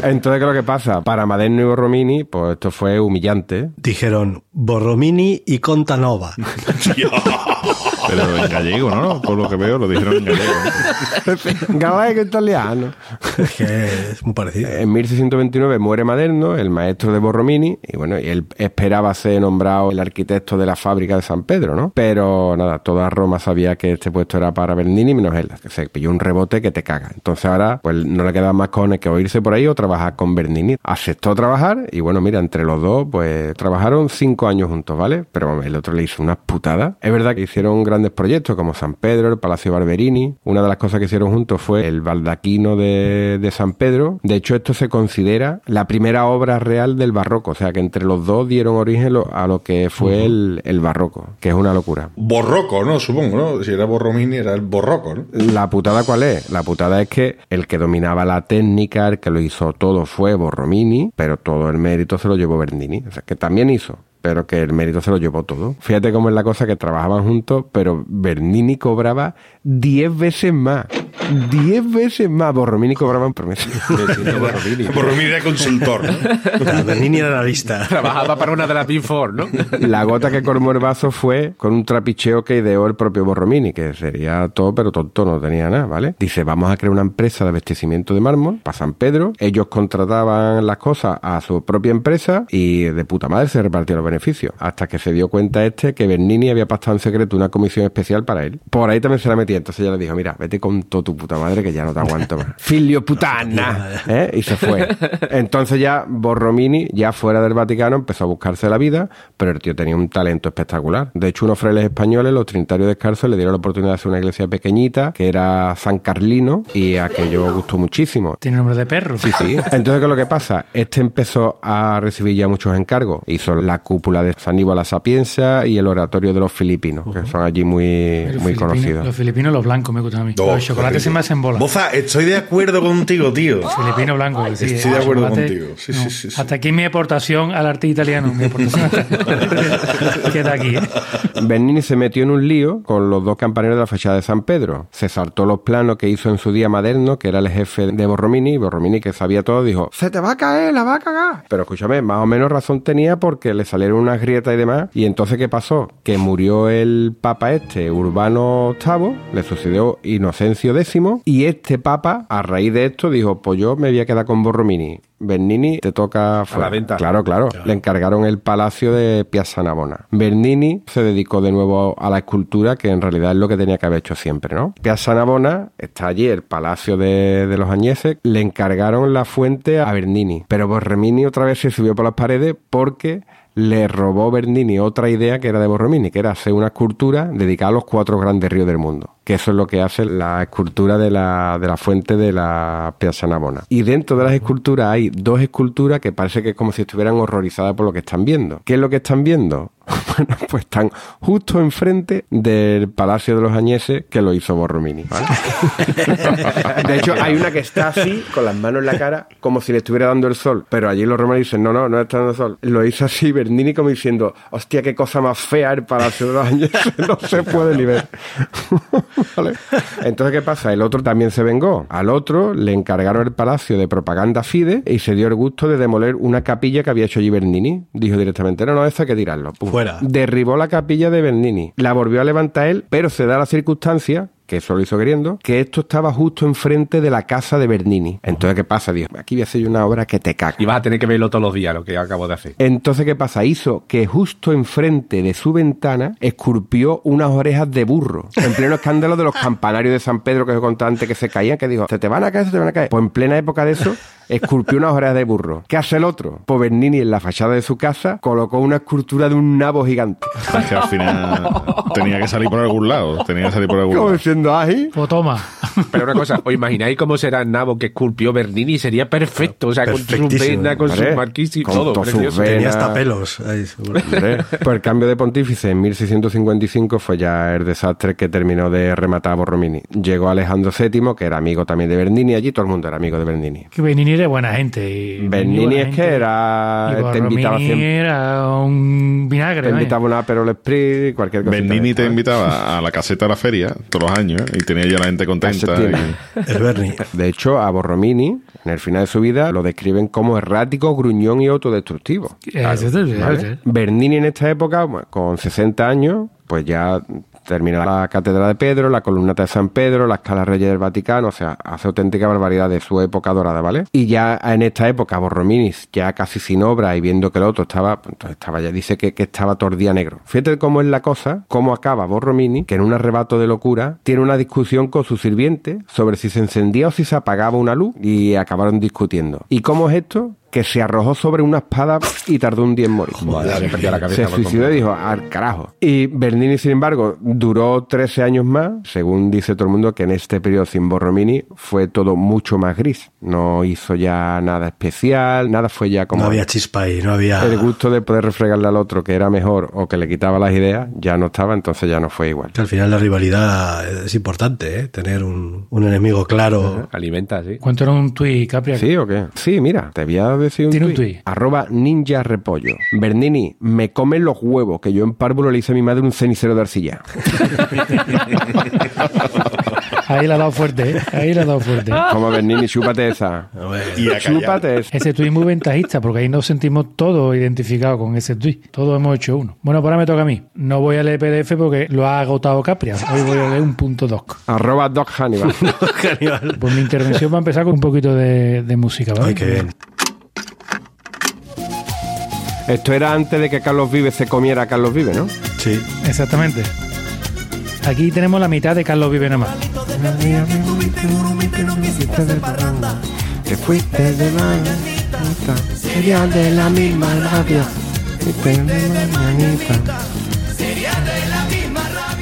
Entonces, ¿qué es lo que pasa? Para Maderno y Borromini, pues esto fue humillante. Dijeron Borromini y Contanova. Pero en gallego, ¿no? Por lo que veo, lo dijeron en gallego. ¿no? Gallego italiano. Es que es muy parecido. En 1629 muere Maderno, el maestro de Borromini, y bueno, y él esperaba ser nombrado el arquitecto de la fábrica de San Pedro, ¿no? Pero nada, toda Roma sabía que este puesto era para Bernini, menos él, que se pilló un rebote que te caga. Entonces ahora, pues no le queda más cojones que oírse por ahí o trabajar con Bernini. Aceptó trabajar, y bueno, mira, entre los dos, pues trabajaron cinco años juntos, ¿vale? Pero el otro le hizo unas putadas. Es verdad que hicieron grandes proyectos como San Pedro, el Palacio Barberini. Una de las cosas que hicieron juntos fue el baldaquino de, de San Pedro. De hecho, esto se considera la primera obra real del barroco. O sea, que entre los dos dieron origen a lo que fue el, el barroco, que es una locura. Borroco, ¿no? Supongo, ¿no? Si era Borromini, era el Borroco, ¿no? La putada cuál es? La putada es que el que dominaba la técnica, el que lo hizo todo fue Borromini, pero todo el mérito se lo llevó Bernini. O sea, que también hizo, pero que el mérito se lo llevó todo. Fíjate cómo es la cosa que trabajaban juntos, pero Bernini cobraba 10 veces más. 10 veces más. Borromini cobraba por mes. Borromini era consultor, ¿no? Bernini era analista. Trabajaba para una de las Big Four, ¿no? La gota que colmó el vaso fue con un trapicheo que ideó el propio Borromini, que sería todo, pero tonto, no tenía nada, ¿vale? Dice, vamos a crear una empresa de abastecimiento de mármol para San Pedro. Ellos contrataban las cosas a su propia empresa y de puta madre se repartían los beneficios. Hasta que se dio cuenta este que Bernini había pactado en secreto una comisión especial para él. Por ahí también se la metía. Entonces ella le dijo, mira, vete con todo tu puta madre que ya no te aguanto más. Filio putana. ¿Eh? Y se fue. Entonces ya Borromini, ya fuera del Vaticano, empezó a buscarse la vida, pero el tío tenía un talento espectacular. De hecho, unos frailes españoles, los trinitarios descalzos, le dieron la oportunidad de hacer una iglesia pequeñita, que era San Carlino, y aquello gustó muchísimo. Tiene nombre de perro. Sí, sí. Entonces, ¿qué es lo que pasa? Este empezó a recibir ya muchos encargos. Hizo la cúpula de San Nicolás la Sapienza y el oratorio de los filipinos, que son allí muy, Los muy conocidos. Los filipinos, los blancos me gustan a mí. Oh, los chocolates se me hacen bola. Boza, estoy de acuerdo contigo, tío. Filipino blanco. sí, Estoy eh, de acuerdo chocolate, contigo. Sí, sí, sí, sí. Hasta aquí mi aportación al arte italiano. Mi aportación queda aquí. ¿eh? Bernini se metió en un lío con los dos campaneros de la fachada de San Pedro. Se saltó los planos que hizo en su día Maderno, que era el jefe de Borromini. y Borromini, que sabía todo, dijo: Se te va a caer, la va a cagar. Pero escúchame, más o menos razón tenía porque le salieron unas grietas y demás. Y entonces, ¿qué pasó? Que murió el papa este, Urbano VIII, le sucedió Inocencio X. Y este papa, a raíz de esto, dijo: Pues yo me voy a quedar con Borromini. Bernini te toca fuera. la venta. Claro, claro, Le encargaron el palacio de Piazza Navona. Bernini se dedicó de nuevo a la escultura, que en realidad es lo que tenía que haber hecho siempre, ¿no? Piazza Navona está allí, el palacio de, de los Añeses. Le encargaron la fuente a Bernini. Pero Borromini otra vez se subió por las paredes porque le robó Bernini otra idea que era de Borromini, que era hacer una escultura dedicada a los cuatro grandes ríos del mundo. Que eso es lo que hace la escultura de la, de la fuente de la Piazza Navona. Y dentro de las esculturas hay dos esculturas que parece que es como si estuvieran horrorizadas por lo que están viendo. ¿Qué es lo que están viendo? Bueno, pues están justo enfrente del Palacio de los Añeses que lo hizo Borromini. ¿vale? De hecho, hay una que está así, con las manos en la cara, como si le estuviera dando el sol. Pero allí los romanos dicen, no, no, no está dando el sol. Lo hizo así Bernini como diciendo, hostia, qué cosa más fea el Palacio de los Añeses, no se puede ni ver. ¿Vale? Entonces, ¿qué pasa? El otro también se vengó. Al otro le encargaron el Palacio de Propaganda Fide y se dio el gusto de demoler una capilla que había hecho allí Bernini. Dijo directamente, no, no, hay que tirarlo. Pum. Fuera. Derribó la capilla de Bernini. La volvió a levantar él, pero se da la circunstancia que eso lo hizo queriendo, que esto estaba justo enfrente de la casa de Bernini. Entonces, ¿qué pasa? Dijo, aquí voy a hacer una obra que te caga. Y vas a tener que verlo todos los días, lo que acabo de hacer. Entonces, ¿qué pasa? Hizo que justo enfrente de su ventana esculpió unas orejas de burro. En pleno escándalo de los campanarios de San Pedro que os contaba antes que se caían, que dijo, se te van a caer, se te van a caer. Pues en plena época de eso, esculpió unas orejas de burro. ¿Qué hace el otro? Pues Bernini en la fachada de su casa colocó una escultura de un nabo gigante. Es que al final tenía que salir por algún lado. Tenía que salir por algún Como lado. diciendo, ahí. Pues toma. Pero una cosa, ¿os imagináis cómo será el nabo que esculpió Bernini? Sería perfecto, o sea, con su vena, con Hombre, su marquís y con todo. sus precioso. venas. Tenía hasta pelos. ahí, seguro. Pues el cambio de pontífice en 1655 fue ya el desastre que terminó de rematar a Borromini. Llegó Alejandro VII, que era amigo también de Bernini, allí todo el mundo era amigo de Bernini. Que Benini era buena gente. y Bernini buena es que era... Y te invitaba Borromini siempre... era un vinagre. Te vaya. invitaba una Aperol Spritz, cualquier cosa. Bernini te invitaba a la caseta de la feria todos los años y tenía ya la gente contenta. y- El Bernie. De hecho, a Borromini, en el final de su vida, lo describen como errático, gruñón y autodestructivo. Eh, te- ¿vale? Bernini en esta época, con 60 años, pues ya termina la Catedral de Pedro, la columnata de San Pedro, la escala Reyes del Vaticano, o sea, hace auténtica barbaridad de su época dorada, ¿vale? Y ya en esta época, Borrominis, ya casi sin obra y viendo que el otro estaba, pues, entonces estaba ya, dice que, que estaba tordía negro. Fíjate cómo es la cosa, cómo acaba Borromini, que en un arrebato de locura tiene una discusión con su sirviente sobre si se encendía o si se apagaba una luz y acabaron discutiendo. ¿Y cómo es esto? Que se arrojó sobre una espada y tardó un día en morir. La se suicidó y dijo, al carajo. Y Bernini, sin embargo, duró 13 años más, según dice todo el mundo, que en este periodo sin Borromini fue todo mucho más gris. No hizo ya nada especial, nada fue ya como... No había chispa ahí, no había. El gusto de poder refregarle al otro que era mejor o que le quitaba las ideas, ya no estaba, entonces ya no fue igual. Que al final la rivalidad es importante, ¿eh? Tener un, un enemigo claro. Alimenta, sí. Cuéntanos un tuit, Capria. ¿Sí o qué? Sí, mira, te voy a decir un Tiene un tuit. Arroba ninja repollo. Bernini, me comen los huevos, que yo en párvulo le hice a mi madre un cenicero de arcilla. Ahí la ha dado fuerte, ¿eh? Ahí la ha dado fuerte. Como Bernini, chúpate esa. Y. Chúpate esa. Ese tuit muy ventajista, porque ahí nos sentimos todos identificados con ese tuit. Todos hemos hecho uno. Bueno, pues ahora me toca a mí. No voy a leer PDF porque lo ha agotado Capria. Hoy voy a leer un punto doc. Arroba Doc Hannibal. Pues mi intervención va a empezar con un poquito de, de música, ¿vale? Ay, qué bien. Esto era antes de que Carlos Vive se comiera a Carlos Vive, ¿no? Sí. Exactamente. Aquí tenemos la mitad de Carlos Vive nada más. Te fuiste de mañanita, sería de la misma. Fuiste de mañanita.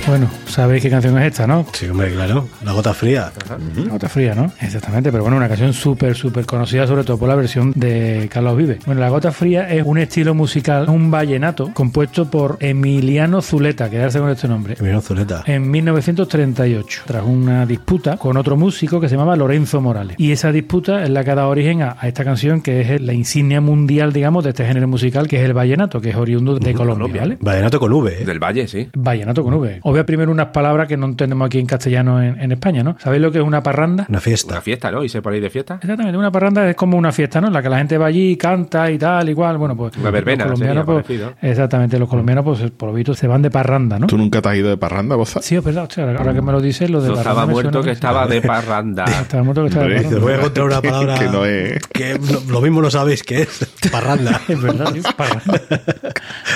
Bueno, sabéis qué canción es esta, ¿no? Sí, hombre, claro. La gota fría. Nota fría, ¿no? Exactamente, pero bueno, una canción súper, súper conocida, sobre todo por la versión de Carlos Vive. Bueno, La Gota Fría es un estilo musical, un vallenato, compuesto por Emiliano Zuleta, quedarse con este nombre. Emiliano Zuleta. En 1938, tras una disputa con otro músico que se llamaba Lorenzo Morales. Y esa disputa es la que ha dado origen a, a esta canción, que es la insignia mundial, digamos, de este género musical, que es el vallenato, que es oriundo de Colombia, ¿vale? Vallenato con V, ¿eh? Del Valle, sí. Vallenato con V. Voy a primero unas palabras que no entendemos aquí en castellano en, en España, ¿no? ¿Sabéis lo que es una parranda? Una fiesta. Una fiesta, ¿no? Y se por ahí de fiesta. Exactamente, una parranda es como una fiesta, ¿no? En la que la gente va allí, canta y tal, igual. Bueno, pues. Una verbena, los colombianos, sería pues. Exactamente, los colombianos, pues por lo visto, se van de parranda, ¿no? ¿Tú nunca te has ido de parranda, Boza? Sí, es verdad, hostia, ahora que me lo dices, lo de No parranda estaba muerto suena- que estaba de parranda. Estaba muerto que estaba de parranda. voy a encontrar una palabra Que no es. que lo, lo mismo no sabéis qué es. Parranda. Es verdad, tío, parranda.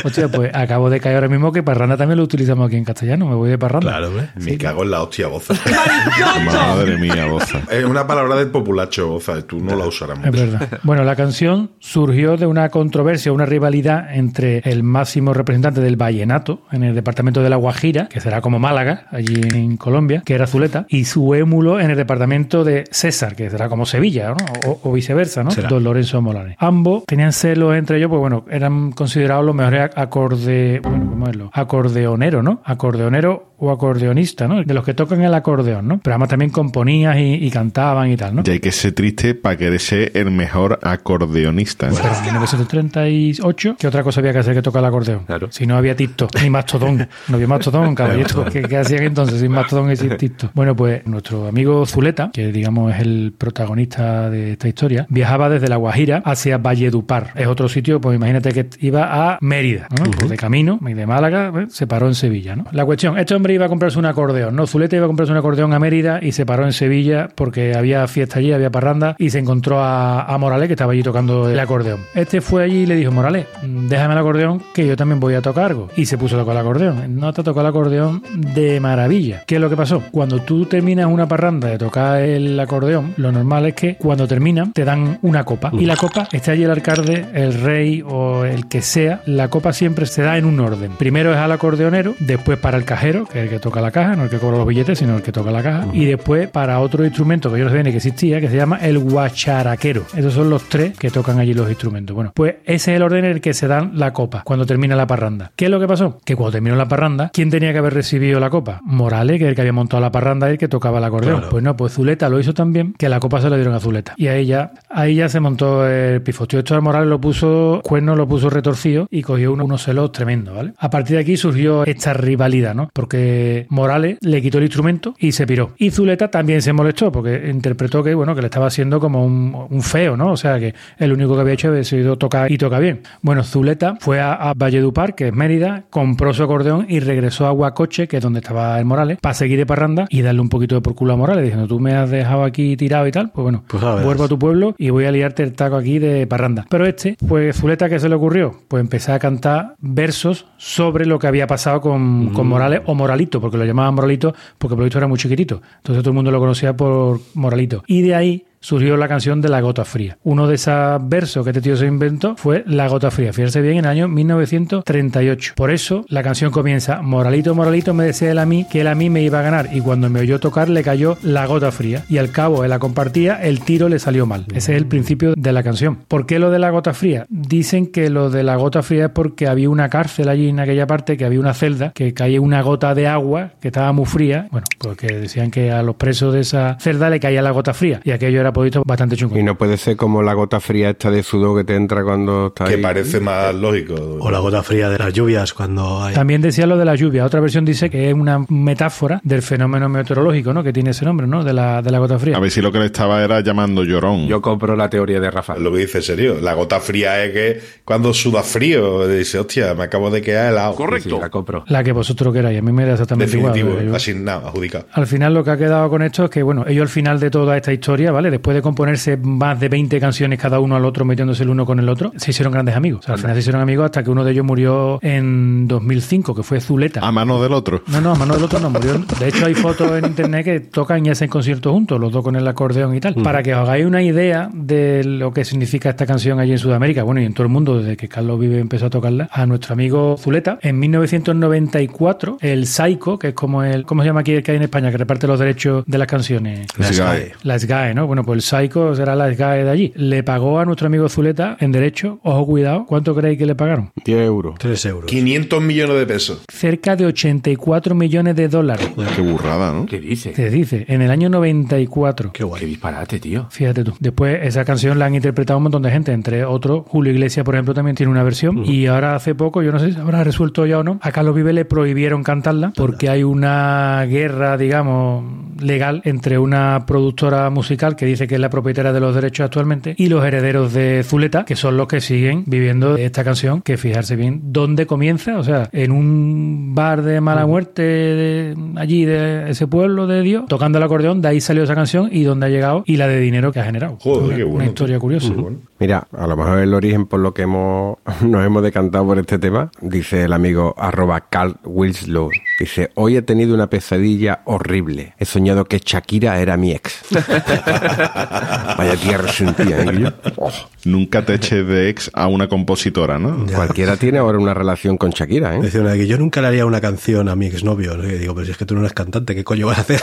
Hostia, pues acabo de caer ahora mismo que parranda también lo utilizamos aquí en castellano. Me voy de parranda. Claro, hombre. Me cago en la hostia, Boza. Madre mía, Boza. es una palabra del populacho, Boza. Tú no la usarás Es mucho. verdad. Bueno, la canción surgió de una controversia, una rivalidad entre el máximo representante del vallenato en el departamento de La Guajira, que será como Málaga, allí en Colombia, que era Zuleta, y su émulo en el departamento de César, que será como Sevilla, ¿no? O, o viceversa, ¿no? Será. Don Lorenzo Molares. Ambos tenían celos entre ellos, pues bueno, eran considerados los mejores acorde, bueno, ¿cómo es lo? Acordeonero, ¿no? Acordeonero Primero, o acordeonista, ¿no? De los que tocan el acordeón, ¿no? Pero además también componían y, y cantaban y tal, ¿no? Y hay que ser triste para querer ser el mejor acordeonista. ¿eh? Pero en 1938, ¿qué otra cosa había que hacer que tocar el acordeón? Claro. Si no había TikTok, ni Mastodón. No había Mastodón, caballero. ¿Qué, qué hacían entonces sin Mastodón y sin TikTok? Bueno, pues nuestro amigo Zuleta, que digamos es el protagonista de esta historia, viajaba desde La Guajira hacia Valledupar. Es otro sitio, pues imagínate que iba a Mérida, ¿no? Pues de camino, y de Málaga, ¿eh? se paró en Sevilla, ¿no? La cuestión, este hombre iba a comprarse un acordeón, ¿no? Zuleta iba a comprarse un acordeón a Mérida y se paró en Sevilla porque había fiesta allí, había parranda y se encontró a, a Morales que estaba allí tocando el acordeón. Este fue allí y le dijo, Morales, déjame el acordeón que yo también voy a tocar algo. Y se puso a tocar el acordeón. No te tocó el acordeón de maravilla. ¿Qué es lo que pasó? Cuando tú terminas una parranda de tocar el acordeón, lo normal es que cuando termina te dan una copa. Y la copa está allí el alcalde, el rey o el que sea. La copa siempre se da en un orden. Primero es al acordeonero, después para el cajero, que el que toca la caja, no el que cobra los billetes, sino el que toca la caja. Y después para otro instrumento que yo no sabía ni que existía, que se llama el guacharaquero. Esos son los tres que tocan allí los instrumentos. Bueno, pues ese es el orden en el que se dan la copa cuando termina la parranda. ¿Qué es lo que pasó? Que cuando terminó la parranda, ¿quién tenía que haber recibido la copa? Morales, que es el que había montado la parranda y el que tocaba el acordeón. Claro. Pues no, pues Zuleta lo hizo también, que la copa se la dieron a Zuleta. Y ahí ya, ahí ya se montó el pifostio. Esto a Morales lo puso, cuerno lo puso retorcido y cogió uno- unos celos tremendos, ¿vale? A partir de aquí surgió esta rivalidad, ¿no? Porque Morales le quitó el instrumento y se piró. Y Zuleta también se molestó porque interpretó que, bueno, que le estaba haciendo como un, un feo, ¿no? O sea, que el único que había hecho había sido tocar y toca bien. Bueno, Zuleta fue a, a Valledupar, que es Mérida, compró su acordeón y regresó a Huacoche, que es donde estaba el Morales, para seguir de parranda y darle un poquito de por culo a Morales, diciendo, tú me has dejado aquí tirado y tal, pues bueno, Pues vuelvo a tu pueblo y voy a liarte el taco aquí de parranda. Pero este, pues Zuleta, ¿qué se le ocurrió? Pues empezó a cantar versos sobre lo que había pasado con, con Morales o Porque lo llamaban Moralito porque por lo era muy chiquitito. Entonces todo el mundo lo conocía por Moralito. Y de ahí surgió la canción de La Gota Fría. Uno de esos versos que este tío se inventó fue La Gota Fría. Fíjense bien, en el año 1938. Por eso la canción comienza Moralito, Moralito me decía él a mí que él a mí me iba a ganar y cuando me oyó tocar le cayó la gota fría y al cabo de la compartía el tiro le salió mal. Ese es el principio de la canción. ¿Por qué lo de la gota fría? Dicen que lo de la gota fría es porque había una cárcel allí en aquella parte, que había una celda, que caía una gota de agua que estaba muy fría. Bueno, porque decían que a los presos de esa celda le caía la gota fría y aquello era podido bastante chungo. Y no puede ser como la gota fría esta de sudor que te entra cuando estás Que ahí. parece más lógico. O la gota fría de las lluvias cuando hay... También decía lo de la lluvia. Otra versión dice que es una metáfora del fenómeno meteorológico, ¿no? Que tiene ese nombre, ¿no? De la, de la gota fría. A ver si lo que le estaba era llamando llorón. Yo compro la teoría de Rafa. Lo que dice serio. La gota fría es que cuando suda frío, dice, hostia, me acabo de quedar helado. Sí, la compro. La que vosotros queráis. A mí me da exactamente Definitivo, igual. Yo- asignado, adjudicado. Al final lo que ha quedado con esto es que, bueno, ellos al final de toda esta historia, ¿vale? Después de componerse más de 20 canciones cada uno al otro, metiéndose el uno con el otro, se hicieron grandes amigos. O sea, al final se hicieron amigos hasta que uno de ellos murió en 2005, que fue Zuleta. A mano del otro. No, no, a mano del otro no murió. De hecho, hay fotos en internet que tocan y hacen conciertos juntos, los dos con el acordeón y tal. Para que os hagáis una idea de lo que significa esta canción allí en Sudamérica, bueno, y en todo el mundo, desde que Carlos Vive empezó a tocarla, a nuestro amigo Zuleta, en 1994, el Psycho, que es como el, ¿cómo se llama aquí el que hay en España, que reparte los derechos de las canciones? La Sky. Sky. La SGAE, ¿no? Bueno, pues el Psycho será la SGAE de allí. Le pagó a nuestro amigo Zuleta en derecho, ojo cuidado, ¿cuánto creéis que le pagaron? 10 euros. Tres euros. 500 millones de pesos. Cerca de 84 millones de dólares. Qué burrada, ¿no? ¿Qué dice? Se dice, en el año 94. Qué Qué guay. disparate, tío. Fíjate tú. Después esa canción la han interpretado un montón de gente, entre otros Julio Iglesias, por ejemplo, también tiene una versión. Y ahora hace poco, yo no sé si habrá resuelto ya o no, a Carlos Vive le prohibieron cantarla porque hay una guerra, digamos, legal entre una productora musical que dice que es la propietaria de los derechos actualmente y los herederos de Zuleta, que son los que siguen viviendo de esta canción, que fijarse bien dónde comienza, o sea, en un bar de mala muerte de allí de ese pueblo de Dios, tocando el acordeón, de ahí salió esa canción y dónde ha llegado y la de dinero que ha generado. Joder, una, qué bueno. una historia curiosa. Bueno. Mira, a lo mejor el origen por lo que hemos, nos hemos decantado por este tema, dice el amigo arroba Carl Wilslow. Dice, hoy he tenido una pesadilla horrible. He soñado que Shakira era mi ex. Vaya tía resentida, ¿eh? Oh, Nunca te eches de ex a una compositora, ¿no? cualquiera tiene ahora una relación con Shakira, ¿eh? Decía una que yo nunca le haría una canción a mi exnovio. ¿no? Y digo, pero si es que tú no eres cantante, ¿qué coño vas a hacer?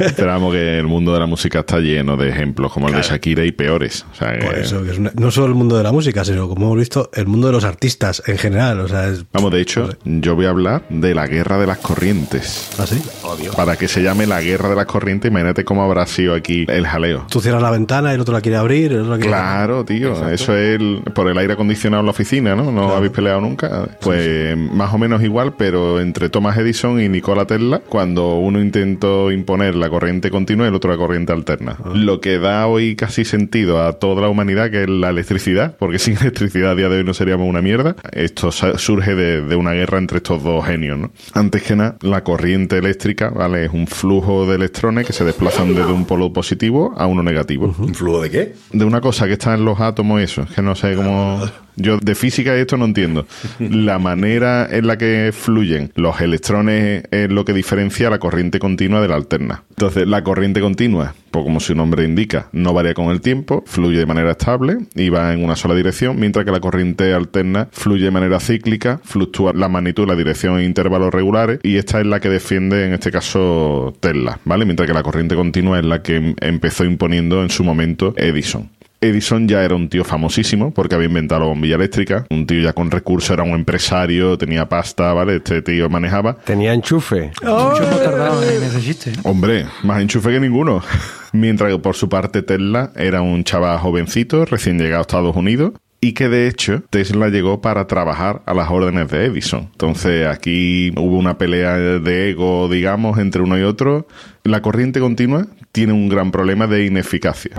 Esperamos que el mundo de la música está lleno de ejemplos como el de Shakira y peores. O sea, Por que- eso, que es una- no solo el mundo de la música, sino como hemos visto, el mundo de los artistas en general. O sea, es Vamos, de hecho, yo voy a hablar de la guerra de las corrientes. así. Para que se llame la guerra de las corrientes, imagínate cómo habrá sido aquí el jaleo. Tú cierras la ventana, el otro la quiere abrir, el otro la quiere Claro, tío, eso es el- por el aire acondicionado en la oficina, ¿no? No habéis peleado nunca. Pues más o menos igual, pero entre Thomas Edison y Nikola Tesla, cuando uno intentó imponer la corriente continua y el otro la corriente alterna. Lo que da hoy casi sentido a toda la humanidad, que es la electricidad, porque sin electricidad a día de hoy no seríamos una mierda. Esto surge de, de una guerra entre estos dos genios, ¿no? Antes que nada, la corriente eléctrica, ¿vale? Es un flujo de electrones que se desplazan desde un polo positivo a uno negativo ¿Un flujo de qué? de una cosa que está en los átomos eso, es que no sé cómo... Yo de física esto no entiendo. La manera en la que fluyen los electrones es lo que diferencia la corriente continua de la alterna. Entonces, la corriente continua, pues como su nombre indica, no varía con el tiempo, fluye de manera estable y va en una sola dirección, mientras que la corriente alterna fluye de manera cíclica, fluctúa la magnitud, la dirección en intervalos regulares y esta es la que defiende en este caso Tesla, ¿vale? Mientras que la corriente continua es la que em- empezó imponiendo en su momento Edison. Edison ya era un tío famosísimo porque había inventado la bombilla eléctrica, un tío ya con recursos, era un empresario, tenía pasta, ¿vale? Este tío manejaba. Tenía enchufe. Mucho hemos tardado en ese chiste. Hombre, más enchufe que ninguno. Mientras que por su parte Tesla era un chaval jovencito, recién llegado a Estados Unidos, y que de hecho Tesla llegó para trabajar a las órdenes de Edison. Entonces aquí hubo una pelea de ego, digamos, entre uno y otro. La corriente continua tiene un gran problema de ineficacia,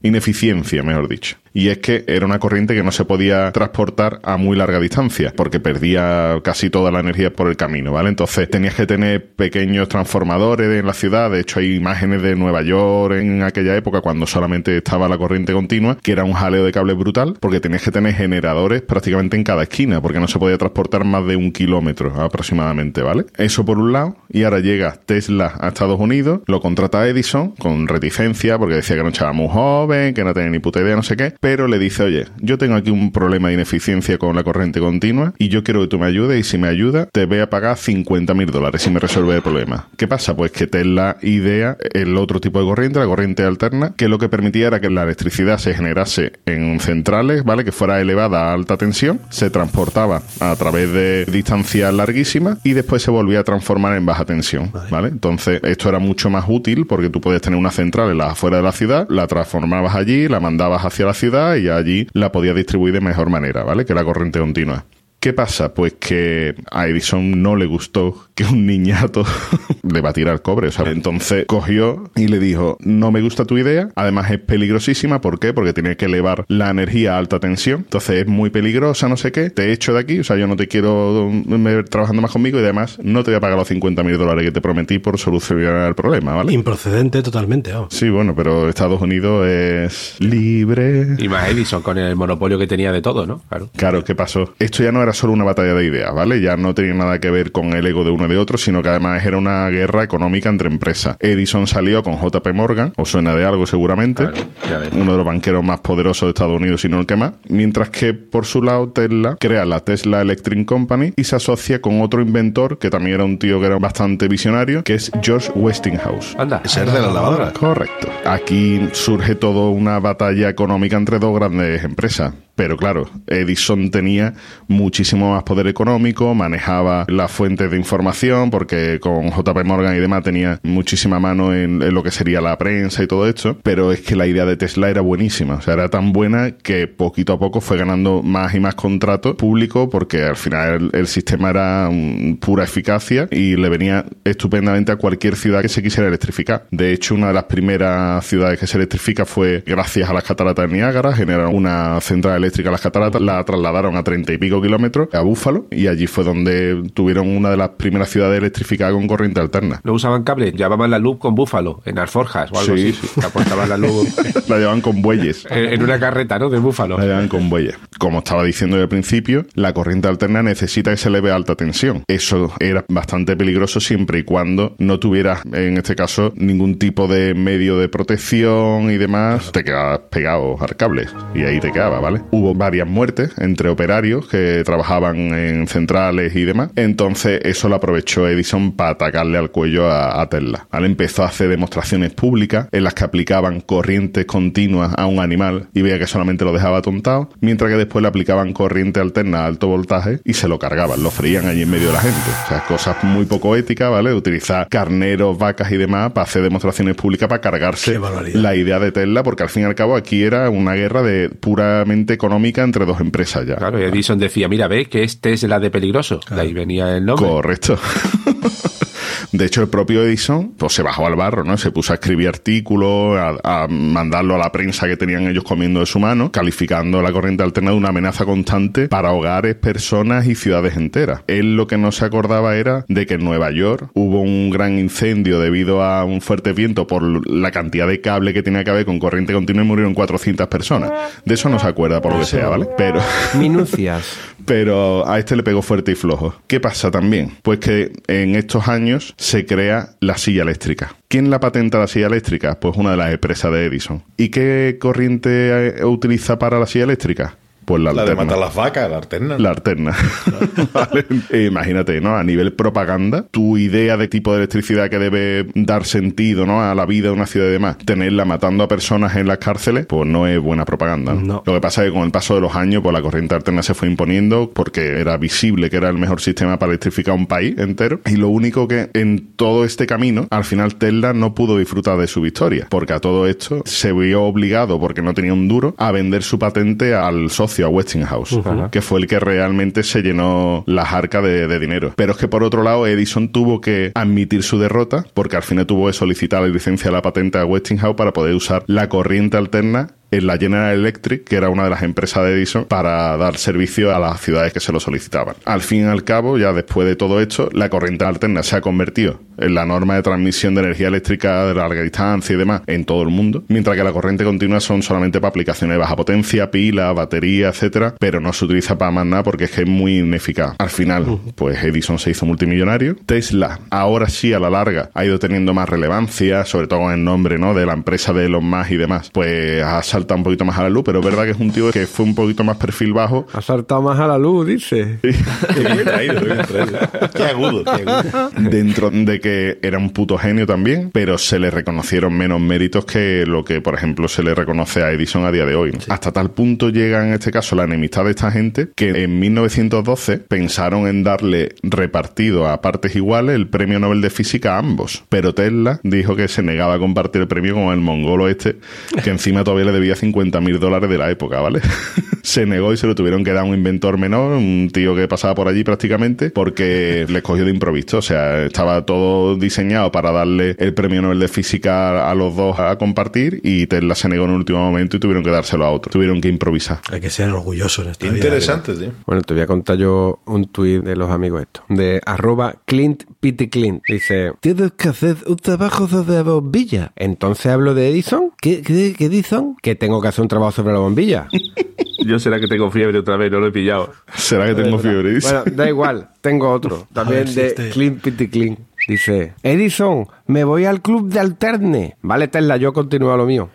ineficiencia, mejor dicho. Y es que era una corriente que no se podía transportar a muy larga distancia, porque perdía casi toda la energía por el camino, ¿vale? Entonces tenías que tener pequeños transformadores en la ciudad. De hecho, hay imágenes de Nueva York en aquella época, cuando solamente estaba la corriente continua, que era un jaleo de cable brutal, porque tenías que tener generadores prácticamente en cada esquina, porque no se podía transportar más de un kilómetro aproximadamente, ¿vale? Eso por un lado, y ahora llega Tesla a Estados Unidos, lo contrata Edison con reticencia, porque decía que era un chaval muy joven, que no tenía ni puta idea, no sé qué, pero le dice, oye, yo tengo aquí un problema de ineficiencia con la corriente continua y yo quiero que tú me ayudes y si me ayuda te voy a pagar 50 mil dólares si me resuelve el problema. ¿Qué pasa? Pues que Tesla idea el otro tipo de corriente, la corriente alterna, que lo que permitía era que la electricidad se generase en centrales, ¿vale? Que fuera elevada a alta tensión, se transportaba a través de distancias larguísimas y después se volvía a transformar en baja tensión, ¿vale? Entonces, esto era mucho más útil porque tú podías tener una central en las afueras de la ciudad, la transformabas allí, la mandabas hacia la ciudad y allí la podías distribuir de mejor manera, ¿vale? Que la corriente continua. ¿Qué pasa? Pues que a Edison no le gustó que un niñato le batiera el cobre. O sea, entonces cogió y le dijo, no me gusta tu idea, además es peligrosísima, ¿por qué? Porque tiene que elevar la energía a alta tensión, entonces es muy peligrosa, no sé qué, te echo de aquí, o sea, yo no te quiero ver trabajando más conmigo y además no te voy a pagar los 50 mil dólares que te prometí por solucionar el problema, ¿vale? Improcedente totalmente, vamos. Sí, bueno, pero Estados Unidos es libre. Y más Edison con el monopolio que tenía de todo, ¿no? Claro. Claro, ¿qué pasó? Esto ya no era solo una batalla de ideas, ¿vale? Ya no tenía nada que ver con el ego de uno y de otro, sino que además era una guerra económica entre empresas. Edison salió con JP Morgan, os suena de algo seguramente, Claro, ya ves. uno de los banqueros más poderosos de Estados Unidos, si no el que más, mientras que por su lado Tesla crea la Tesla Electric Company y se asocia con otro inventor que también era un tío que era bastante visionario, que es George Westinghouse. Anda. Ese es de la lavadora. Correcto. Aquí surge toda una batalla económica entre dos grandes empresas. Pero claro, Edison tenía muchísimo más poder económico, manejaba las fuentes de información, porque con JP Morgan y demás tenía muchísima mano en, lo que sería la prensa y todo esto. Pero es que la idea de Tesla era buenísima. O sea, era tan buena que poquito a poco fue ganando más y más contratos públicos, porque al final el, el sistema era mm, pura eficacia y le venía estupendamente a cualquier ciudad que se quisiera electrificar. De hecho, una de las primeras ciudades que se electrifica fue gracias a las cataratas de Niágara, generaron una central eléctrica a las cataratas, la trasladaron a treinta y pico kilómetros a Búfalo y allí fue donde tuvieron una de las primeras ciudades electrificadas con corriente alterna. No usaban cable, llevaban la luz con búfalo en alforjas o algo Sí, así. sí. Que aportaban la luz la llevaban con bueyes. en una carreta, ¿no? De búfalo. La llevan con bueyes. Como estaba diciendo al principio, la corriente alterna necesita que se eleve a alta tensión. Eso era bastante peligroso siempre y cuando no tuvieras, en este caso, ningún tipo de medio de protección y demás. Te quedabas pegado al cable y ahí te quedaba, ¿vale? Hubo varias muertes entre operarios que trabajaban en centrales y demás. Entonces, eso lo aprovechó Edison para atacarle al cuello a, a Tesla. ¿vale? Empezó a hacer demostraciones públicas en las que aplicaban corrientes continuas a un animal y veía que solamente lo dejaba atontado, mientras que después le aplicaban corriente alterna a alto voltaje y se lo cargaban, lo freían allí en medio de la gente. O sea, cosas muy poco éticas, ¿vale? Utilizar carneros, vacas y demás para hacer demostraciones públicas para cargarse la idea de Tesla, porque al fin y al cabo aquí era una guerra de puramente económica entre dos empresas ya. Claro, Edison decía, mira, ve que este es la de peligroso. De ahí venía el nombre. Correcto. De hecho, el propio Edison pues, se bajó al barro, ¿no? Se puso a escribir artículos, a, a mandarlo a la prensa que tenían ellos comiendo de su mano, calificando la corriente alterna de una amenaza constante para hogares, personas y ciudades enteras. Él lo que no se acordaba era de que en Nueva York hubo un gran incendio debido a un fuerte viento por la cantidad de cable que tenía que haber con corriente continua y murieron 400 personas. De eso no se acuerda por lo que sea, ¿vale? Pero... Minucias. pero a este le pegó fuerte y flojo. ¿Qué pasa también? Pues que en estos años se crea la silla eléctrica. ¿Quién la patenta la silla eléctrica? Pues una de las empresas de Edison. ¿Y qué corriente eh, utiliza para la silla eléctrica? Pues la, La de matar las vacas, la alterna. La alterna. Vale. E imagínate, ¿no? A nivel propaganda, tu idea de tipo de electricidad que debe dar sentido, ¿no? A la vida de una ciudad y demás, tenerla matando a personas en las cárceles, pues no es buena propaganda. ¿no? No. Lo que pasa es que con el paso de los años, pues la corriente alterna se fue imponiendo porque era visible que era el mejor sistema para electrificar un país entero. Y lo único que en todo este camino, al final Tesla no pudo disfrutar de su victoria, porque a todo esto se vio obligado, porque no tenía un duro, a vender su patente al socio, a Westinghouse, que fue el que realmente se llenó las arcas de, de dinero. Pero es que por otro lado, Edison tuvo que admitir su derrota, porque al final tuvo que solicitar la licencia de la patente a Westinghouse para poder usar la corriente alterna en la General Electric, que era una de las empresas de Edison, para dar servicio a las ciudades que se lo solicitaban. Al fin y al cabo, ya después de todo esto, la corriente alterna se ha convertido en la norma de transmisión de energía eléctrica de larga distancia y demás en todo el mundo, mientras que la corriente continua son solamente para aplicaciones de baja potencia, pila, batería, etcétera, pero no se utiliza para más nada porque es que es muy ineficaz. Al final, pues Edison se hizo multimillonario. Tesla, ahora sí, a la larga, ha ido teniendo más relevancia, sobre todo con el nombre, ¿no? De la empresa de Elon Musk y demás. Pues ha saltado un poquito más a la luz, pero es verdad que es un tío que fue un poquito más perfil bajo. Ha saltado más a la luz, dice. Qué bien traído, qué bien traído. Qué agudo, qué agudo. dentro de que era un puto genio también, pero se le reconocieron menos méritos que lo que, por ejemplo, se le reconoce a Edison a día de hoy. ¿no? Hasta tal punto llega en este caso la enemistad de esta gente que en 1912 pensaron en darle repartido a partes iguales el premio Nobel de Física a ambos, pero Tesla dijo que se negaba a compartir el premio con el mongolo este, que encima todavía le debía 50 mil dólares de la época, ¿vale? se negó y se lo tuvieron que dar a un inventor menor, un tío que pasaba por allí prácticamente, porque le cogió de improviso. O sea, estaba todo diseñado para darle el premio Nobel de Física a los dos a compartir y Tesla se negó en el último momento y tuvieron que dárselo a otro. Tuvieron que improvisar. Hay que ser orgulloso en esta vida. interesante, tío. Bueno, te voy a contar yo un tuit de los amigos estos. De arroba Clint Pity Clint. Dice, tienes que hacer un trabajo la bombilla. Entonces hablo de Edison. ¿Qué, qué, qué Edison? Que tengo que hacer un trabajo sobre la bombilla. Yo será que tengo fiebre otra vez, no lo he pillado. ¿Será que tengo fiebre? Bueno, da igual, tengo otro. También ver si de este- Clint Pity Clint. Dice, Edison, me voy al club de alterne. Vale, Tesla, yo continúo a lo mío.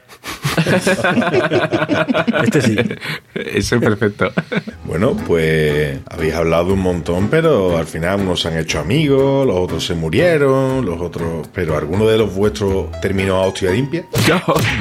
Este sí. Eso es perfecto. Bueno, pues habéis hablado un montón, pero al final unos se han hecho amigos, los otros se murieron, los otros... Pero ¿alguno de los vuestros terminó a hostia limpia?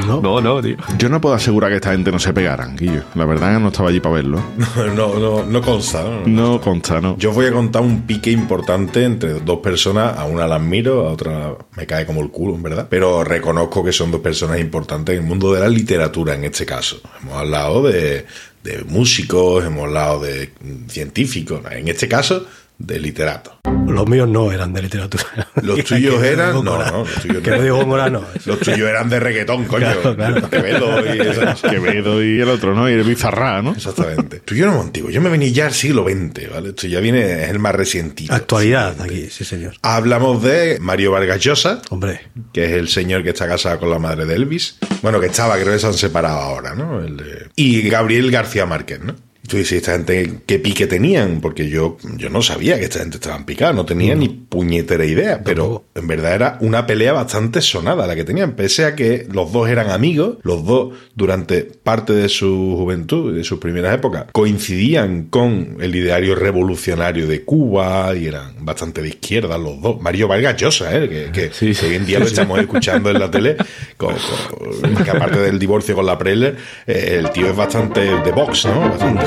No, no, no, tío. Yo no puedo asegurar que esta gente no se pegaran, Guillo. La verdad no estaba allí para verlo. No, no, no consta, ¿no? No consta, ¿no? Yo voy a contar un pique importante entre dos personas. A una la admiro, a otra me cae como el culo, en verdad. Pero reconozco que son dos personas importantes en el mundo de la literatura, en este caso. Hemos hablado de, de músicos, hemos hablado de científicos. En este caso, de literatos. Los míos no eran de literatura. Los tuyos eran. No, no, los tuyos Que no. digo no. Los tuyos eran de reggaetón, coño. Claro, claro. Quevedo y esas- Quevedo y el otro, ¿no? Y el Bizarra, ¿no? Exactamente. Tú yo no antiguo. Yo me vení ya al siglo XX, ¿vale? Esto ya viene, es el más recientito. Actualidad aquí, sí, señor. Hablamos de Mario Vargas Llosa, Hombre, que es el señor que está casado con la madre de Elvis. Bueno, que estaba, creo que se han separado ahora, ¿no? El de- Y Gabriel García Márquez, ¿no? Tú dices, ¿esta gente qué pique tenían? Porque yo, yo no sabía que esta gente estaba picada, no tenía ni puñetera idea, pero en verdad era una pelea bastante sonada la que tenían, pese a que los dos eran amigos, los dos durante parte de su juventud, de sus primeras épocas, coincidían con el ideario revolucionario de Cuba y eran bastante de izquierda los dos. Mario Vargas Llosa, ¿eh? que, que- Sí, sí. que hoy en día lo estamos escuchando en la tele, con- con- que aparte del divorcio con la Preller, eh, el tío es bastante de Vox, ¿no? Bastante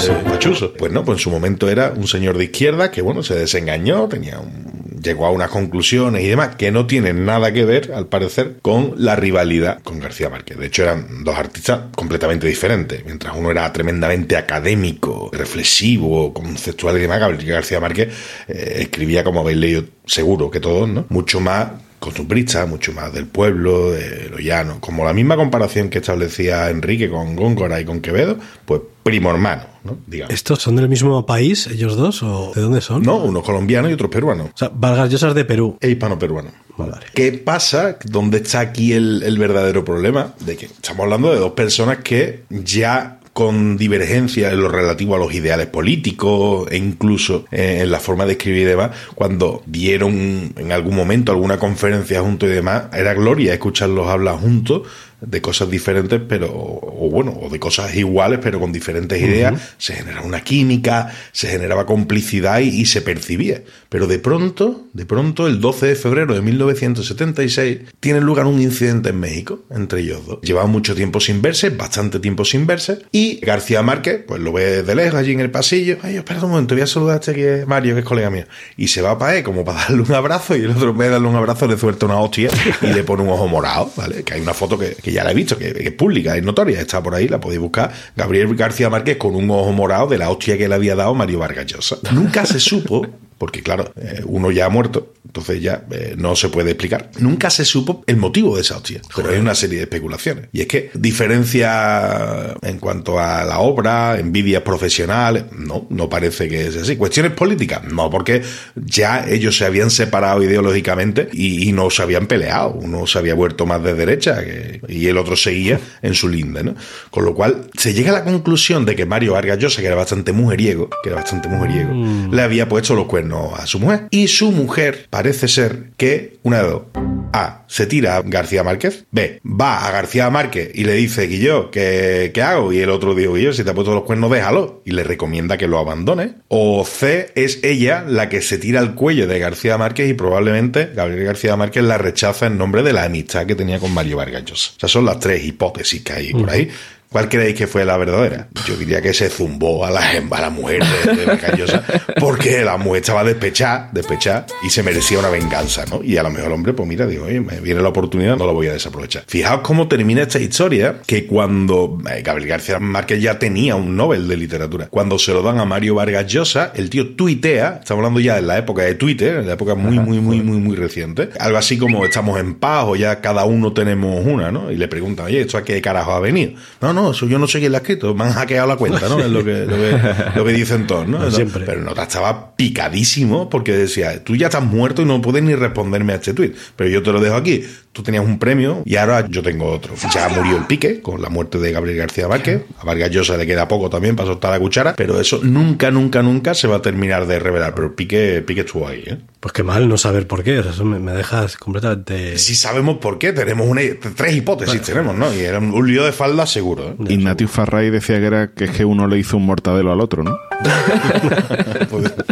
Pues no, pues en su momento era un señor de izquierda que, bueno, se desengañó, tenía un llegó a unas conclusiones y demás que no tienen nada que ver, al parecer, con la rivalidad con García Márquez. De hecho, eran dos artistas completamente diferentes. Mientras uno era tremendamente académico, reflexivo, conceptual y demás, García Márquez eh, escribía, como habéis leído seguro que todos, ¿no? Mucho más costumbrista, mucho más del pueblo, de lo llano. Como la misma comparación que establecía Enrique con Góngora y con Quevedo, pues primo hermano, ¿no? Digamos. ¿Estos son del mismo país, ellos dos? ¿O de dónde son? No, uno colombiano y otro peruano. O sea, Vargas Llosa es de Perú. E hispano-peruano. Vale. ¿Qué pasa? ¿Dónde está aquí el, el verdadero problema? De que estamos hablando de dos personas que ya con divergencia en lo relativo a los ideales políticos e incluso eh, en la forma de escribir y demás, cuando dieron en algún momento alguna conferencia juntos y demás, era gloria escucharlos hablar juntos de cosas diferentes, pero, o bueno, o de cosas iguales, pero con diferentes ideas, se generaba una química, se generaba complicidad y, y se percibía. Pero de pronto, de pronto, el 12 de febrero de 1976, tiene lugar un incidente en México entre ellos dos. Llevaban mucho tiempo sin verse, bastante tiempo sin verse, y García Márquez, pues lo ve de lejos allí en el pasillo, ay, espera un momento, voy a saludar a este que es Mario, que es colega mío. Y se va para él como para darle un abrazo, y el otro de darle un abrazo le suelta una hostia y le pone un ojo morado, ¿vale? Que hay una foto que, que ya la he visto, que, que es pública, es notoria, está por ahí, la podéis buscar. Gabriel García Márquez con un ojo morado de la hostia que le había dado Mario Vargas Llosa. Nunca se supo, porque claro, eh, uno ya ha muerto, entonces ya eh, no se puede explicar. Nunca se supo el motivo de esa hostia, pero hay una serie de especulaciones. Y es que diferencia en cuanto a la obra, envidias profesionales, no, no parece que es así. Cuestiones políticas, no, porque ya ellos se habían separado ideológicamente y, y no se habían peleado. Uno se había vuelto más de derecha que- y el otro seguía en su linde, ¿no? Con lo cual se llega a la conclusión de que Mario Vargas Llosa, que era bastante mujeriego, que era bastante mujeriego, le había puesto los cuernos a su mujer. Y su mujer parece ser que, una de dos, A, se tira a García Márquez, B, va a García Márquez y le dice, Guillo, ¿qué, qué hago? Y el otro dice, Guillo, si te ha puesto los cuernos, déjalo. Y le recomienda que lo abandone. O C, es ella la que se tira al cuello de García Márquez y probablemente Gabriel García Márquez la rechaza en nombre de la amistad que tenía con Mario Vargas Llosa. O sea, son las tres hipótesis que hay por ahí. ¿Cuál creéis que fue la verdadera? Yo diría que se zumbó a la, a la mujer de, de porque la mujer estaba despechada, despechada y se merecía una venganza, ¿no? Y a lo mejor el hombre, pues mira, digo, oye, me viene la oportunidad, no la voy a desaprovechar. Fijaos cómo termina esta historia, que cuando eh, Gabriel García Márquez ya tenía un Nobel de literatura, cuando se lo dan a Mario Vargas Llosa, el tío tuitea, estamos hablando ya de la época de Twitter, en la época muy, muy, muy, muy, muy reciente, algo así como estamos en paz o ya cada uno tenemos una, ¿no? Y le preguntan, oye, ¿esto a qué carajo ha venido? No, no, eso yo no sé quién lo ha escrito, me han hackeado la cuenta, ¿no? Es lo que, lo que, lo que dicen todos, ¿no? Siempre. Pero Nota estaba picadísimo porque decía, tú ya estás muerto y no puedes ni responderme a este tuit, pero yo te lo dejo aquí. Tú tenías un premio y ahora yo tengo otro. Ya murió el pique con la muerte de Gabriel García Márquez. A Vargas Llosa le queda poco también para soltar la cuchara, pero eso nunca, nunca, nunca se va a terminar de revelar. Pero Pique, Pique estuvo ahí, ¿eh? Pues qué mal no saber por qué. O sea, eso me, me dejas completamente. Si sabemos por qué, tenemos una, tres hipótesis, tenemos, ¿no? Y era un, un lío de falda seguro, ¿eh? Ignatius Farray decía que era que es que uno le hizo un mortadelo al otro, ¿no?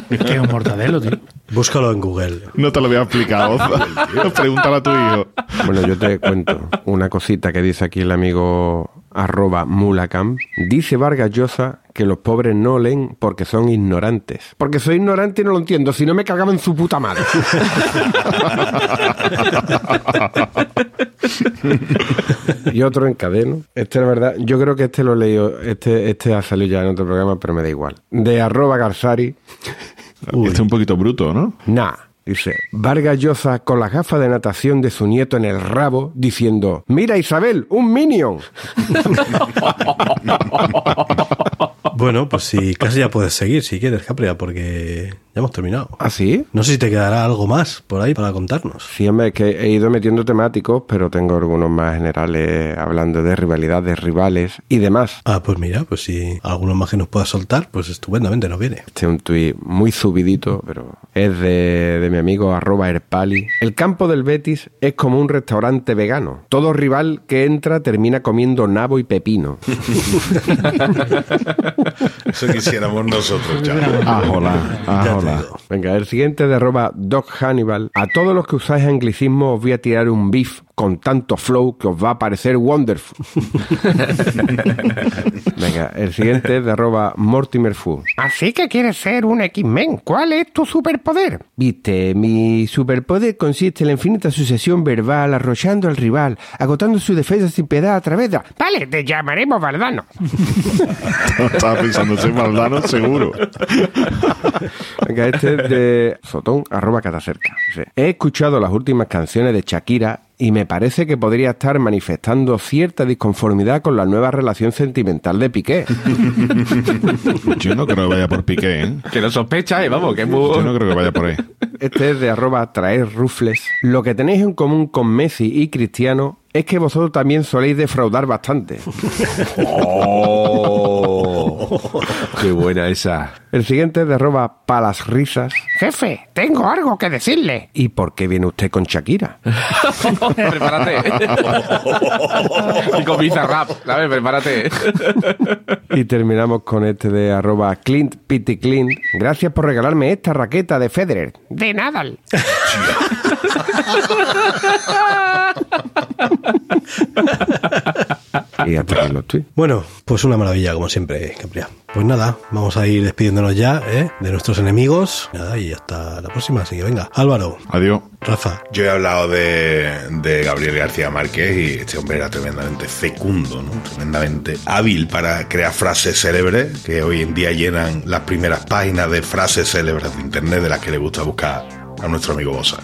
Que es un mortadelo, tío. Búscalo en Google. No te lo había explicado. Pregúntale a tu hijo. Bueno, yo te cuento una cosita que dice aquí el amigo arroba mulacam. Dice Vargas Llosa que los pobres no leen porque son ignorantes. Porque soy ignorante y no lo entiendo, si no me cagaba en su puta madre. y otro encadeno. Este, la verdad, yo creo que este lo he leído, este, este ha salido ya en otro programa, pero me da igual. De arroba Garzari. Este es un poquito bruto, ¿no? Nah. Dice, Vargas Llosa con las gafas de natación de su nieto en el rabo, diciendo, mira Isabel, un minion. Bueno, pues si casi ya puedes seguir si quieres, Capria, porque ya hemos terminado. ¿Así? No sé si te quedará algo más por ahí para contarnos. Sí, hombre, es que he ido metiendo temáticos, pero tengo algunos más generales hablando de rivalidades, rivales y demás. Ah, pues mira, pues si alguno más que nos pueda soltar, pues estupendamente nos viene. Este es un tuit muy subidito, pero es de, de mi amigo arroba Erpali. El campo del Betis es como un restaurante vegano. Todo rival que entra termina comiendo nabo y pepino. Eso quisiéramos nosotros, ya. Ajola, Ya te ajola. Venga, el siguiente de arroba Doc Hannibal. A todos los que usáis anglicismo os voy a tirar un beef con tanto flow que os va a parecer wonderful. Venga, el siguiente es de arroba mortimerfu. Así que quieres ser un X-Men. ¿Cuál es tu superpoder? Viste, mi superpoder consiste en la infinita sucesión verbal arrollando al rival, agotando su defensa sin piedad a través de... Vale, te llamaremos Valdano. Estaba pensando, soy maldano, seguro. Venga, este es de Sotón, arroba catacerca. He escuchado las últimas canciones de Shakira y me parece que podría estar manifestando cierta disconformidad con la nueva relación sentimental de Piqué. Yo no creo que vaya por Piqué, ¿eh? Que lo sospecha, ¿eh? Vamos, que es muy... Yo no creo que vaya por ahí. Este es de arroba traer rufles. Lo que tenéis en común con Messi y Cristiano es que vosotros también soléis defraudar bastante. ¡Oh! ¡Qué buena esa! El siguiente es de arroba palas risas. Jefe, tengo algo que decirle. ¿Y por qué viene usted con Shakira? Prepárate. y con rap, ¿sabes? Prepárate. Y terminamos con este de arroba Clint Pitty Clint. Gracias por regalarme esta raqueta de Federer. De nada. Y los tweets. Bueno, pues una maravilla, como siempre, Capria. Pues nada, vamos a ir despidiéndonos ya ¿eh? de nuestros enemigos. Nada, y hasta la próxima. Así que venga, Álvaro, Adiós. Rafa, Yo he hablado de, de Gabriel García Márquez y este hombre era tremendamente fecundo, ¿no? tremendamente hábil para crear frases célebres que hoy en día llenan las primeras páginas de frases célebres de internet de las que le gusta buscar a nuestro amigo Bosa.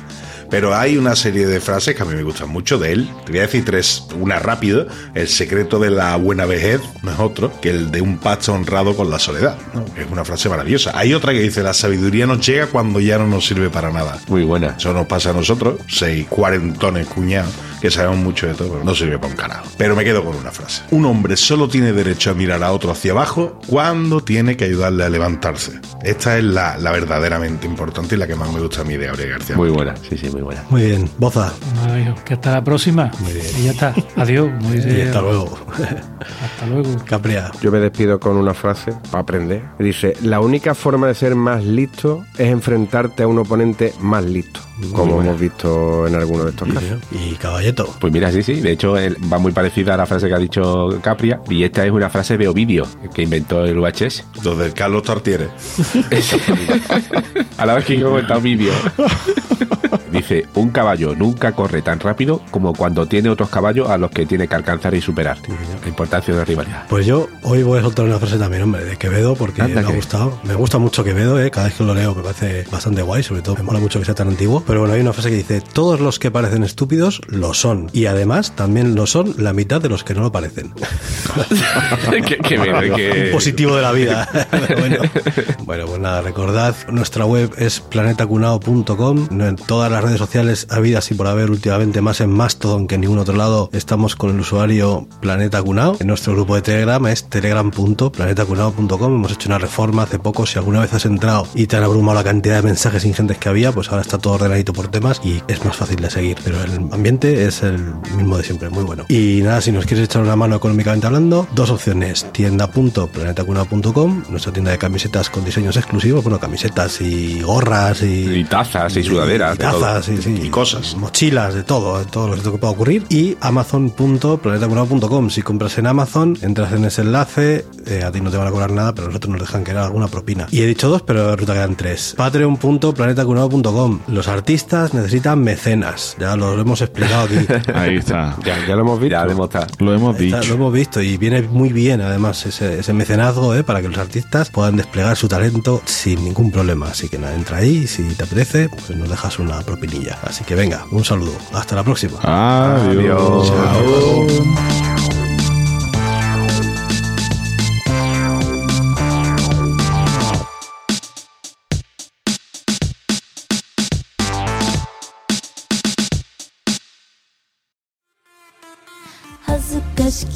Pero hay una serie de frases que a mí me gustan mucho de él. Te voy a decir tres. Una rápido. El secreto de la buena vejez no es otro que el de un pacto honrado con la soledad. ¿no? Es una frase maravillosa. Hay otra que dice, la sabiduría nos llega cuando ya no nos sirve para nada. Muy buena. Eso nos pasa a nosotros, seis cuarentones cuñados, que sabemos mucho de todo, pero no sirve para un carajo. Pero me quedo con una frase. Un hombre solo tiene derecho a mirar a otro hacia abajo cuando tiene que ayudarle a levantarse. Esta es la, la verdaderamente importante y la que más me gusta a mí de Gabriel García. Muy buena, sí, sí, muy buena. muy bien. Boza, que hasta la próxima. Y ya está. Adiós. Muy y bien. hasta luego. Hasta luego. Capria, Yo me despido con una frase para aprender. Dice, la única forma de ser más listo es enfrentarte a un oponente más listo, como hemos visto en algunos de estos casos. y Caballeto. Pues mira, sí, sí. De hecho, él va muy parecida a la frase que ha dicho Capria. Y esta es una frase de Ovidio, que inventó el VHS. Los del Carlos Tartiere. a la vez que yo he comentado Ovidio. Dice, un caballo nunca corre tan rápido como cuando tiene otros caballos a los que tiene que alcanzar y superar. La importancia de la rivalidad. Pues yo hoy voy a soltar una frase también, hombre, de Quevedo, porque Anda me ha gustado. Me gusta mucho Quevedo, ¿eh? cada vez que lo leo me parece bastante guay, sobre todo me mola mucho que sea tan antiguo. Pero bueno, hay una frase que dice, todos los que parecen estúpidos lo son. Y además también lo son la mitad de los que no lo parecen. Un que- positivo de la vida. Bueno. bueno, pues nada, recordad, nuestra web es planetacunao.com. En todas las redes sociales habidas y por haber últimamente más en Mastodon que en ningún otro lado, estamos con el usuario Planeta Cunao. En nuestro grupo de Telegram es telegram.planetacunao.com. Hemos hecho una reforma hace poco. Si alguna vez has entrado y te han abrumado la cantidad de mensajes ingentes que había, pues ahora está todo por temas y es más fácil de seguir. Pero el ambiente es el mismo de siempre, muy bueno. Y nada, si nos quieres echar una mano económicamente hablando, dos opciones. Tienda.planetacunao.com, nuestra tienda de camisetas con diseños exclusivos, bueno, camisetas y gorras y, Y tazas y sudaderas. y tazas y, sí, Y cosas. mochilas, de todo, de todo lo que pueda ocurrir. Y amazon.planetacunao.com. Si compras en Amazon, entras en ese enlace, eh, a ti no te van a cobrar nada, pero a nosotros nos dejan quedar alguna propina. Y he dicho dos, pero resulta que quedan tres. Patreon.planetacunao.com. Los artistas necesitan mecenas. Ya lo hemos explicado aquí. Ahí está. Ya, ya lo hemos visto. Ya. Lo hemos Está- dicho. lo hemos visto y viene muy bien además ese, ese mecenazgo ¿eh? para que los artistas puedan desplegar su talento sin ningún problema. Así que nada, entra ahí y si te apetece, pues nos dejas una propinilla. Así que venga, un saludo. Hasta la próxima. Adiós.「恥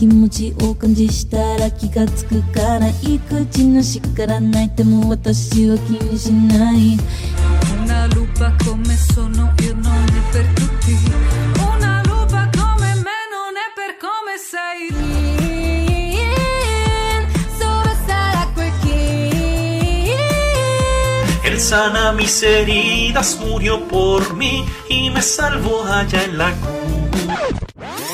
気持ちを感じしたら気がつくからい口の叱らないても私は気にしない」 Una lupa come sono io non è per tutti. Una lupa come me non è per come sei. Solo sarà quel che Él sana mis heridas, murió por mí y me salvó allá en la cruz.